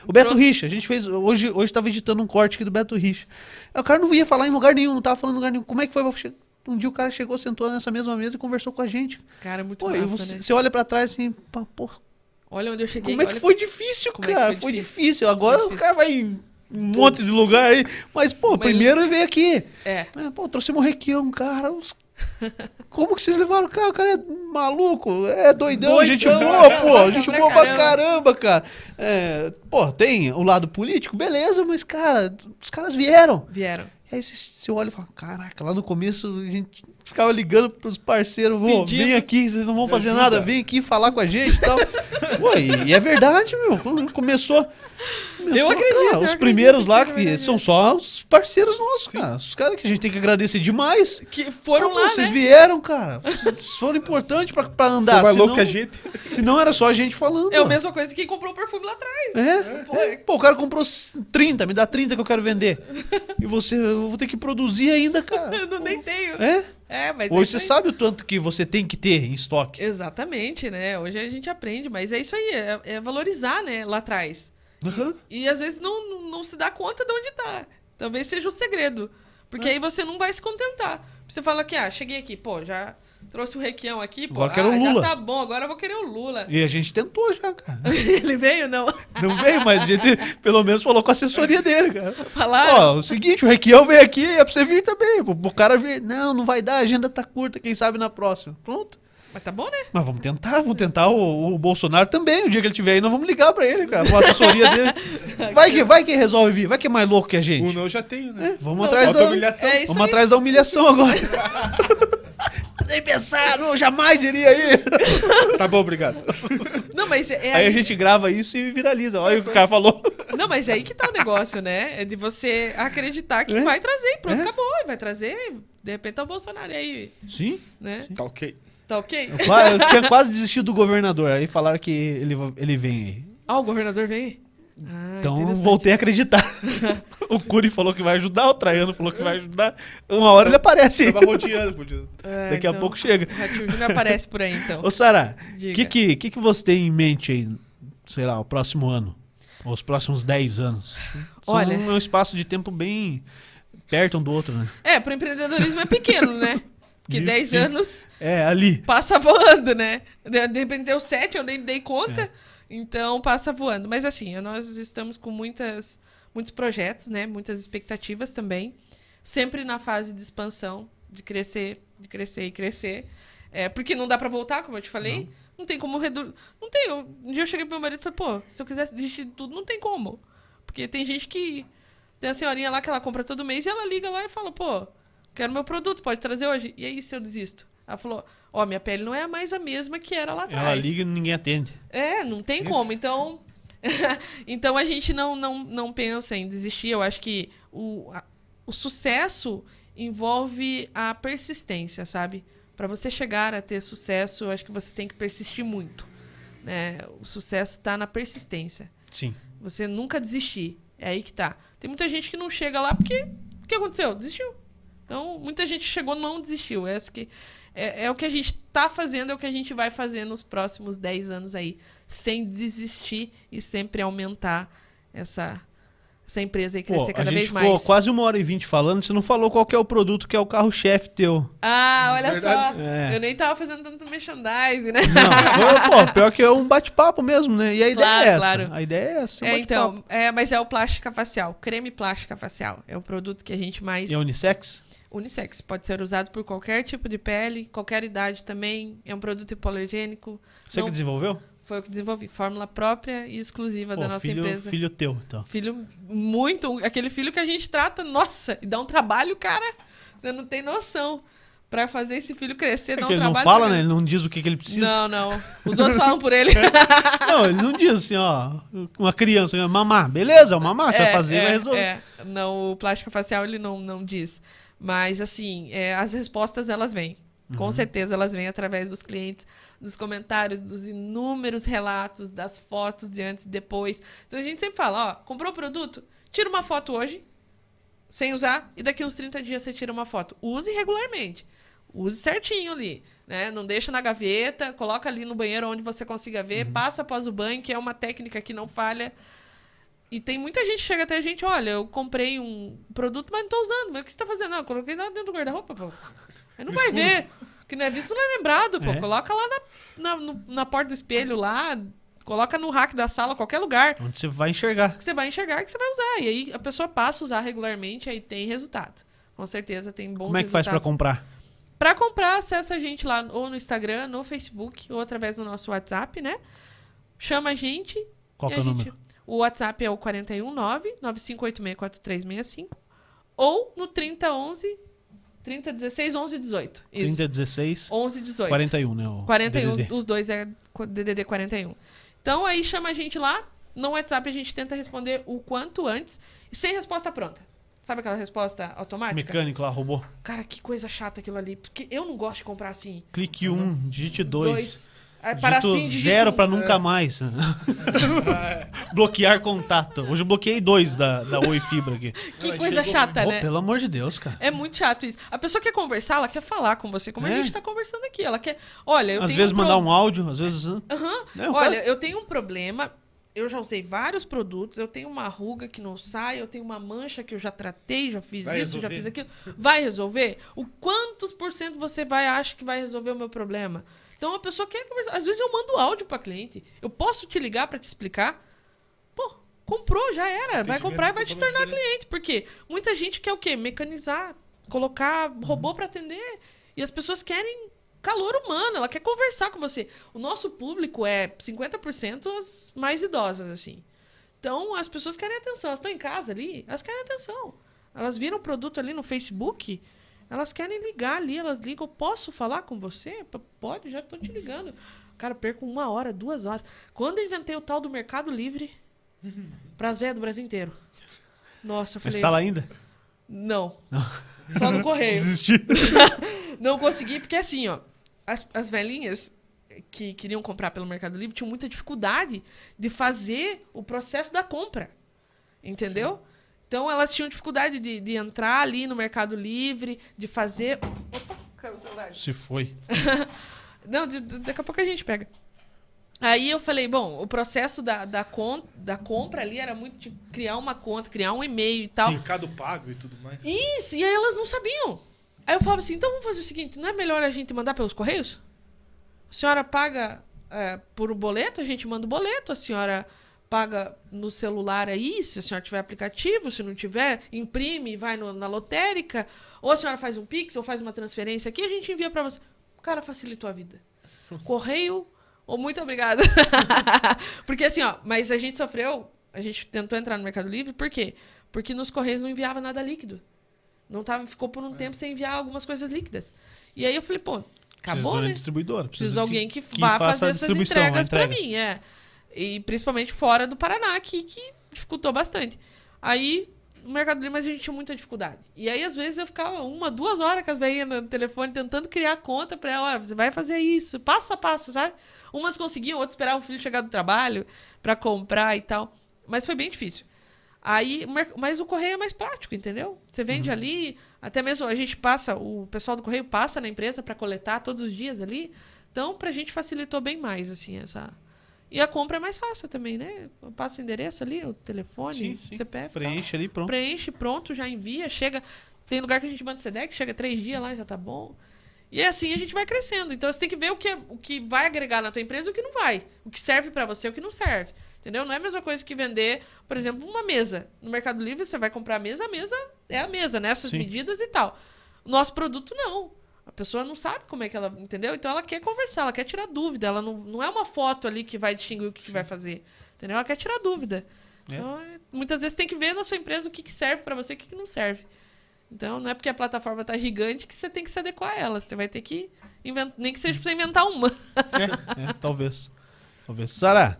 o Beto Trouxe- Richa, a gente fez. Hoje, hoje tava editando um corte aqui do Beto Richa. Aí O cara não ia falar em lugar nenhum, não tava falando em lugar nenhum. Como é que foi? Che- Um dia o cara chegou, sentou nessa mesma mesa e conversou com a gente. Cara, é muito Pô, massa, você, né? você olha pra trás assim, pá, pô, Olha onde eu cheguei. como é que foi difícil, como é cara? foi foi difícil. difícil. Agora Foi o difícil. cara vai em um monte de lugar aí. Mas, pô, Mas- primeiro ele veio aqui. É. É, pô, trouxemos um requião, cara. os- Como que vocês levaram o cara? O cara é maluco, é doidão, Doidão, gente boa, pô. Gente boa pra caramba. caramba, cara. É, pô, tem o lado político, beleza, mas, cara, os caras vieram. Vieram. Aí você olha e fala, caraca, lá no começo a gente ficava ligando pros parceiros, "Vô, Pedindo. vem aqui, vocês não vão fazer ajuda." nada, vem aqui falar com a gente e tal. Pô, e, e é verdade, meu. Quando começou. começou, Eu acredito, cara, eu os acredito primeiros que lá, seja que verdade. são só os parceiros nossos, cara. Os caras que a gente tem que agradecer demais. Que foram Ah, pô, lá, Vocês né? vieram, cara. Vocês foram importantes pra, pra andar. Sou mais senão, louco que a gente. senão era só a gente falando. É a mesma coisa de quem comprou o perfume lá atrás. É, Pô, é. Pô, o cara comprou 30, me dá 30 que eu quero vender. E você, eu vou ter que produzir ainda, cara. Eu não, nem tenho. É? É, mas é Hoje isso você aí. sabe o tanto que você tem que ter em estoque. Exatamente, né? Hoje a gente aprende, mas é isso aí, é, é valorizar, né, lá atrás. Aham. E às vezes não, não, não se dá conta de onde tá. Talvez seja o segredo. Porque É. aí você não vai se contentar. Você fala que, ah, cheguei aqui, pô, já trouxe o requião aqui, pô. Agora quero ah, o Lula. Já tá bom, agora eu vou querer o Lula. E a gente tentou já, cara. Ele veio, não? Não veio, mas a gente pelo menos falou com a assessoria dele, cara. Falaram. Ó, o seguinte, o Requião veio aqui, é pra você vir também. Pro, pro cara vir. Não, não vai dar, a agenda tá curta, quem sabe na próxima. Pronto. Mas tá bom, né? Mas vamos tentar, vamos tentar o, o Bolsonaro também. O dia que ele tiver aí, nós vamos ligar pra ele, cara. Com a assessoria dele. Vai que, vai que resolve vir, vai que é mais louco que a gente. O não eu já tenho, né? Vamos Não, atrás da. humilhação. É Vamos aí. atrás da humilhação agora. Nem pensar, não, jamais iria aí. Tá bom, obrigado. Não, mas é Aí a aí- gente grava isso e viraliza. Olha o que o cara falou. Não, mas é aí que tá o negócio, né? É de você acreditar que É. vai trazer. Pronto, É. acabou. Vai trazer. De repente tá o Bolsonaro aí, Sim. né? Tá ok. Tá ok? Eu, eu tinha quase desistido do governador. Aí falaram que ele, ele vem aí. Ah, o governador vem. Ah, Então voltei a acreditar. o Curi falou que vai ajudar, o Traiano falou que vai ajudar. Uma hora ele aparece. Tava rodeando, podia. É, Daqui a então, pouco chega. O Júnior aparece por aí, então. Ô, Sara, o que, que, que, que você tem em mente aí, sei lá, o próximo ano? Ou os próximos 10 anos? São Olha- um espaço de tempo bem perto um do outro, né? É, pro empreendedorismo é pequeno, né? Porque Sim, 10 sim. anos É, ali. passa voando, né? De de repente deu 7, eu nem dei conta. É. Então passa voando. Mas assim, nós estamos com muitas, muitos projetos, né? Muitas expectativas também. Sempre na fase de expansão, de crescer, de crescer e crescer. É, porque não dá pra voltar, como eu te falei. Não, tem como reduzir. Não tem. eu- Um dia eu cheguei pro meu marido e falei, pô, se eu quisesse desistir de tudo, não tem como. Porque tem gente que. Tem a senhorinha lá que ela compra todo mês e ela liga lá e fala, pô, quero meu produto, pode trazer hoje. E aí se eu desisto? Ela falou, ó, minha pele não é mais a mesma que era lá atrás. Ela liga e ninguém atende. É, não tem como. Então, então a gente não, não, não pensa em desistir. Eu acho que o, a- o sucesso envolve a persistência, sabe? Para você chegar a ter sucesso, eu acho que você tem que persistir muito. Né? O sucesso está na persistência. Sim. Você nunca desistir. É aí que tá. Tem muita gente que não chega lá porque. O que aconteceu? Desistiu. Então, muita gente chegou e não desistiu. É, isso que, é, é o que a gente tá fazendo, é o que a gente vai fazer nos próximos 10 anos aí. Sem desistir e sempre aumentar essa, essa empresa e Pô, crescer a cada gente vez ficou mais. quase uma hora e vinte falando, você não falou qual que é o produto que é o carro-chefe teu. Ah, olha Verdade. só. É. Eu nem tava fazendo tanto merchandising, né? Não, foi, pô, pior que é um bate-papo mesmo, né? E a ideia Claro, é essa. claro. A ideia é essa, um É, então, é, mas é o plástica facial, creme plástica facial. É o produto que a gente mais E é unissex? Unissex. Pode ser usado por qualquer tipo de pele, qualquer idade também. É um produto hipoalergênico. Você Não- que desenvolveu? Foi eu que desenvolvi. Fórmula própria e exclusiva da Pô, nossa filho, empresa. filho teu, então. Filho muito. Aquele filho que a gente trata, nossa, e dá um trabalho, cara. Você não tem noção. Pra fazer esse filho crescer, É dá um que ele não trabalho. fala, né? Ele não diz o que, que ele precisa. Não, não. Os outros falam por ele. Não, ele não diz assim, ó. Uma criança, mamar. Beleza, mamar, você vai fazer, é, vai resolver. é. Não, o plástica facial ele não, não diz. Mas, assim, é, as respostas elas vêm. Com Uhum. certeza elas vêm através dos clientes, dos comentários, dos inúmeros relatos, das fotos de antes e depois. Então a gente sempre fala, ó, comprou o produto, tira uma foto hoje, sem usar, e daqui uns 30 dias você tira uma foto. Use regularmente. Use certinho ali, né? Não deixa na gaveta, coloca ali no banheiro onde você consiga ver, Uhum. passa após o banho, que é uma técnica que não falha. E tem muita gente que chega até a gente, olha, eu comprei um produto, mas não tô usando. Mas o que você tá fazendo? Não, eu coloquei lá dentro do guarda-roupa, pô. Aí não vai ver. Que não é visto não é lembrado, pô. É. Coloca lá na, na, na porta do espelho lá, coloca no rack da sala, qualquer lugar. Onde você vai enxergar. Que você vai enxergar que você vai usar. E aí a pessoa passa a usar regularmente, aí tem resultado. Com certeza tem bons Como é que faz pra resultados. comprar? Pra comprar, acessa a gente lá ou no Instagram, no Facebook, ou através do nosso WhatsApp, né? Chama a gente. Qual que é o gente- número? O WhatsApp é o 419-9586-4365 ou no 3011 3016 1118. Isso. 3016 1118. 41, né? O 41, DDD. os dois é DDD 41. Então aí chama a gente lá, no WhatsApp a gente tenta responder o quanto antes sem resposta pronta. Sabe aquela resposta automática? Mecânico lá, robô. Cara, que coisa chata aquilo ali, porque eu não gosto de comprar assim. Clique 1, um, digite 2. Aí, para assim, digito zero pra nunca mais. Bloquear contato. Hoje eu bloqueei dois da, da Oi Fibra aqui. Que coisa chata, né? pelo amor de Deus, cara. É muito chato isso. A pessoa quer conversar, ela quer falar com você, como É. a gente tá conversando aqui. Ela quer. Olha, eu Às tenho vezes um mandar pro- um áudio, às vezes. É, o Olha, cara- eu tenho um problema. Eu já usei vários produtos, eu tenho uma ruga que não sai, eu tenho uma mancha que eu já tratei, já fiz Vai isso, já resolver? fiz aquilo. Vai resolver? O quantos por cento você vai acha que vai resolver o meu problema? Então a pessoa quer conversar. Às vezes eu mando áudio para cliente. Eu posso te ligar para te explicar? Pô, comprou, já era. Vai comprar e vai te tornar diferente. cliente. Porque muita gente quer o quê? Mecanizar, colocar robô para atender. E as pessoas querem calor humano, ela quer conversar com você. O nosso público é 50% as mais idosas, assim. Então, as pessoas querem atenção. Elas estão em casa ali, elas querem atenção. Elas viram o produto ali no Facebook, elas querem ligar ali, elas ligam. Posso falar com você? P- Pode, já estou te ligando. Cara, perco uma hora, duas horas. Quando eu inventei o tal do Mercado Livre para as velhas do Brasil inteiro. Nossa, eu Mas falei. tá lá ainda? Não. Só no correio. Desisti. Não consegui, porque assim, ó. As, as velhinhas, que queriam comprar pelo Mercado Livre tinham muita dificuldade de fazer o processo da compra. Entendeu? Então elas tinham dificuldade de, de entrar ali no Mercado Livre, de fazer. Opa, caiu o celular. Se foi. Não, de- de- daqui a pouco a gente pega. Aí eu falei, bom, o processo da, da, con- da compra ali era muito de criar uma conta, criar um e-mail e tal. Mercado pago e tudo mais. Isso, e aí elas não sabiam. Aí eu falava assim, então vamos fazer o seguinte, não é melhor a gente mandar pelos correios? A senhora paga é, por um boleto, a gente manda o boleto, a senhora paga no celular aí, se a senhora tiver aplicativo, se não tiver, imprime e vai no- na lotérica, ou a senhora faz um Pix, ou faz uma transferência aqui, a gente envia pra você. O cara facilitou a vida. Correio, ou muito obrigada. Porque assim, ó, mas a gente sofreu, a gente tentou entrar no Mercado Livre, por quê? Porque nos Correios não enviava nada líquido. Não tava, ficou por um tempo sem enviar algumas coisas líquidas. E aí eu falei, pô, acabou, Precisa de né? uma distribuidora. Preciso de alguém que, que vá fazer essas entregas pra entrega. mim, é. E principalmente fora do Paraná, aqui, que dificultou bastante. Aí, no Mercado Livre, mas a gente tinha muita dificuldade. E aí, às vezes, eu ficava uma, duas horas com as veinhas no telefone, tentando criar conta pra ela, "Ó, você vai fazer isso, passo a passo, sabe? Umas conseguiam, outras esperavam o filho chegar do trabalho pra comprar e tal. Mas foi bem difícil. Aí, mas o correio é mais prático, entendeu? Você vende Uhum. ali, até mesmo a gente passa, o pessoal do correio passa na empresa para coletar todos os dias ali. Então, pra gente facilitou bem mais, assim, essa. E a compra é mais fácil também, né? Eu passo o endereço ali, o telefone, Sim, sim. CPF. tal. Preenche ali, pronto. Preenche, pronto, já envia, chega. Tem lugar que a gente manda SEDEX, chega três dias lá, já tá bom. E assim a gente vai crescendo. Então você tem que ver o que, é- o que vai agregar na tua empresa e o que não vai. O que serve pra você e o que não serve. Entendeu? Não é a mesma coisa que vender, por exemplo, uma mesa. No Mercado Livre, você vai comprar a mesa, a mesa é a mesa, nessas Sim. medidas e tal. Nosso produto, não. A pessoa não sabe como é que ela. Entendeu? Então ela quer conversar, ela quer tirar dúvida. Ela não, não é uma foto ali que vai distinguir o que, que vai fazer. Entendeu? Ela quer tirar dúvida. É. Então, é- muitas vezes tem que ver na sua empresa o que, que serve pra você e o que, que não serve. Então, não é porque a plataforma tá gigante que você tem que se adequar a ela. Você vai ter que inventar, nem que seja pra você inventar uma. É, é, talvez. Talvez. Sara,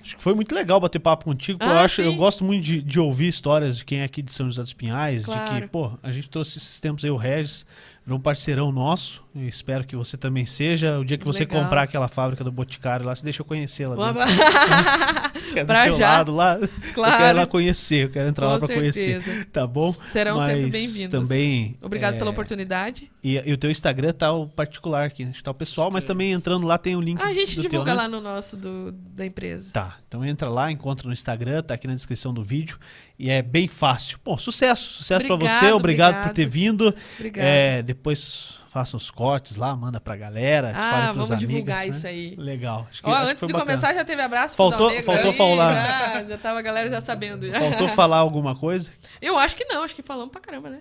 acho que foi muito legal bater papo contigo. pô, eu, Ah, acho, eu gosto muito de, de ouvir histórias de quem é aqui de São José dos Pinhais, de que, Claro. pô, a gente trouxe esses tempos aí o Regis, virou um parceirão nosso. Espero que você também seja. O dia que você Legal. comprar aquela fábrica do Boticário lá, você deixa eu conhecer lá dentro. Que é do Pra teu já. lado lá. Eu quero ir Claro. lá conhecer, eu quero entrar lá Com pra conhecer. certeza. Tá bom? Serão sempre Mas bem-vindos. também. Obrigado é, pela oportunidade. E, e o teu Instagram tá o particular aqui, né? Acho que tá o pessoal, mas também entrando lá tem o link Ah, a gente do teu, divulga né? lá no nosso do, da empresa. Tá, então entra lá, encontra no Instagram, tá aqui na descrição do vídeo. E é bem fácil. Bom, sucesso, sucesso pra Obrigado, você, obrigado, por obrigado. ter vindo. Obrigada. É, depois faça os cortes lá, manda pra galera, espalha ah, pros vamos amigos. divulgar né? isso aí. Legal. Acho que, Ó, acho que antes foi de bacana. começar já teve abraço Faltou- pro faltou aí, falar. Já, já tava a galera já sabendo. já. Faltou falar alguma coisa? Eu acho que não, acho que falamos pra caramba, né?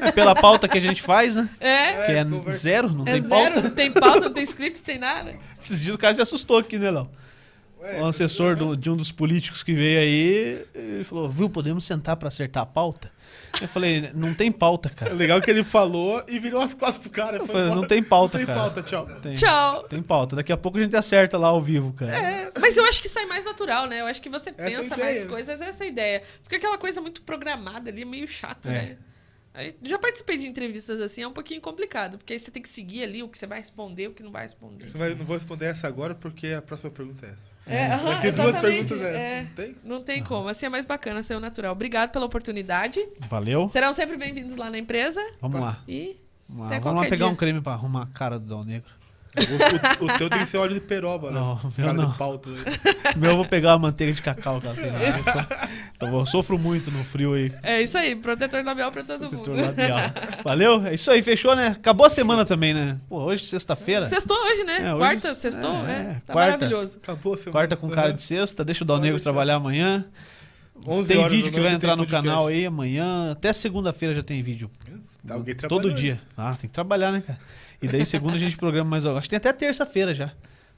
É pela pauta que a gente faz, né? É, Que é zero, não é tem zero, pauta. não tem pauta, não tem script, não tem nada. Esses dias o cara se assustou aqui, né, Léo? Ué, O assessor do- de um dos políticos que veio aí, ele falou, viu, podemos sentar pra acertar a pauta? Eu falei, não tem pauta, É cara. legal que ele falou e virou as costas pro cara. Eu falei, embora. não tem pauta, Não tem cara. pauta, tchau. Tem, Tchau. tem pauta. Daqui a pouco a gente acerta lá ao vivo, cara. É, mas eu acho que sai mais natural, né? Eu acho que você Essa é pensa mais coisas, essa é a ideia. Fica aquela coisa muito programada ali, meio chato, É. né? Já participei de entrevistas assim, é um pouquinho complicado, porque aí você tem que seguir ali o que você vai responder, o que não vai responder. Você vai- não vou responder essa agora porque a próxima pergunta é essa. É, aham, Daqui duas perguntas é. Não tem? Não tem como, assim é mais bacana, assim é o natural. Obrigado pela oportunidade. Valeu. Serão sempre bem-vindos lá na empresa Vamos lá. e Vamos lá, Vamos lá pegar dia. um creme pra arrumar a cara do Dal Negro. O, o- o teu tem que ser óleo de peroba, né? Não, o meu Cara não. de pauta. né? Meu, eu vou pegar a manteiga de cacau que ela tem lá. Eu, só- eu sofro muito no frio aí. é isso aí, protetor labial pra todo Protetor mundo. labial. Valeu? É isso aí, fechou, né? Acabou a semana também, né? Pô, hoje sexta-feira. Sextou hoje, né? É, hoje- Quarta, sextou, é, é. Tá quarta. maravilhoso. Acabou a semana. Quarta com cara de sexta, deixa o Dal Negro trabalhar amanhã. 11 Tem horas vídeo que vai entrar no canal aí amanhã. Até segunda-feira já tem vídeo. Tá alguém Todo dia. Ah, tem que trabalhar, né, cara? E daí segunda a gente programa mais. Acho que tem até terça-feira já.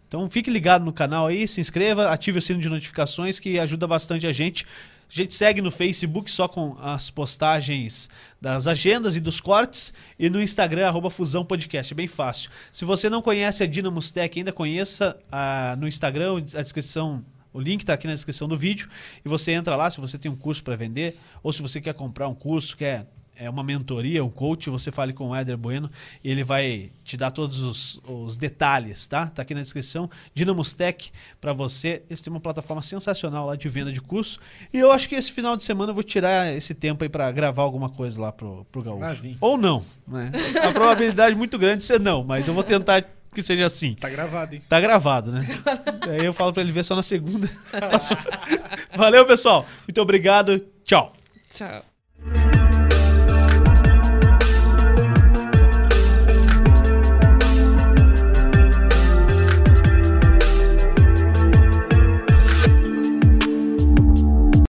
Então fique ligado no canal aí, se inscreva, ative o sino de notificações que ajuda bastante a gente. A gente segue no Facebook só com as postagens das agendas e dos cortes e no Instagram, arroba Fusão Podcast. É bem fácil. Se você não conhece a Dynamos Tech, ainda conheça ah, no Instagram, a descrição, o link está aqui na descrição do vídeo. E você entra lá se você tem um curso para vender ou se você quer comprar um curso, quer é uma mentoria, um coach, você fale com o Éder Bueno e ele vai te dar todos os, os detalhes, tá? Tá aqui na descrição. Dinamos Tech para você. Eles têm uma plataforma sensacional lá de venda de curso. E eu acho que esse final de semana eu vou tirar esse tempo aí para gravar alguma coisa lá pro, pro Gaúcho. Ah. Ou não, né? A probabilidade é muito grande de ser não, mas eu vou tentar que seja assim. Tá gravado, hein? Tá gravado, né? Aí eu falo pra ele ver só na segunda. Valeu, pessoal. Muito obrigado. Tchau. Tchau.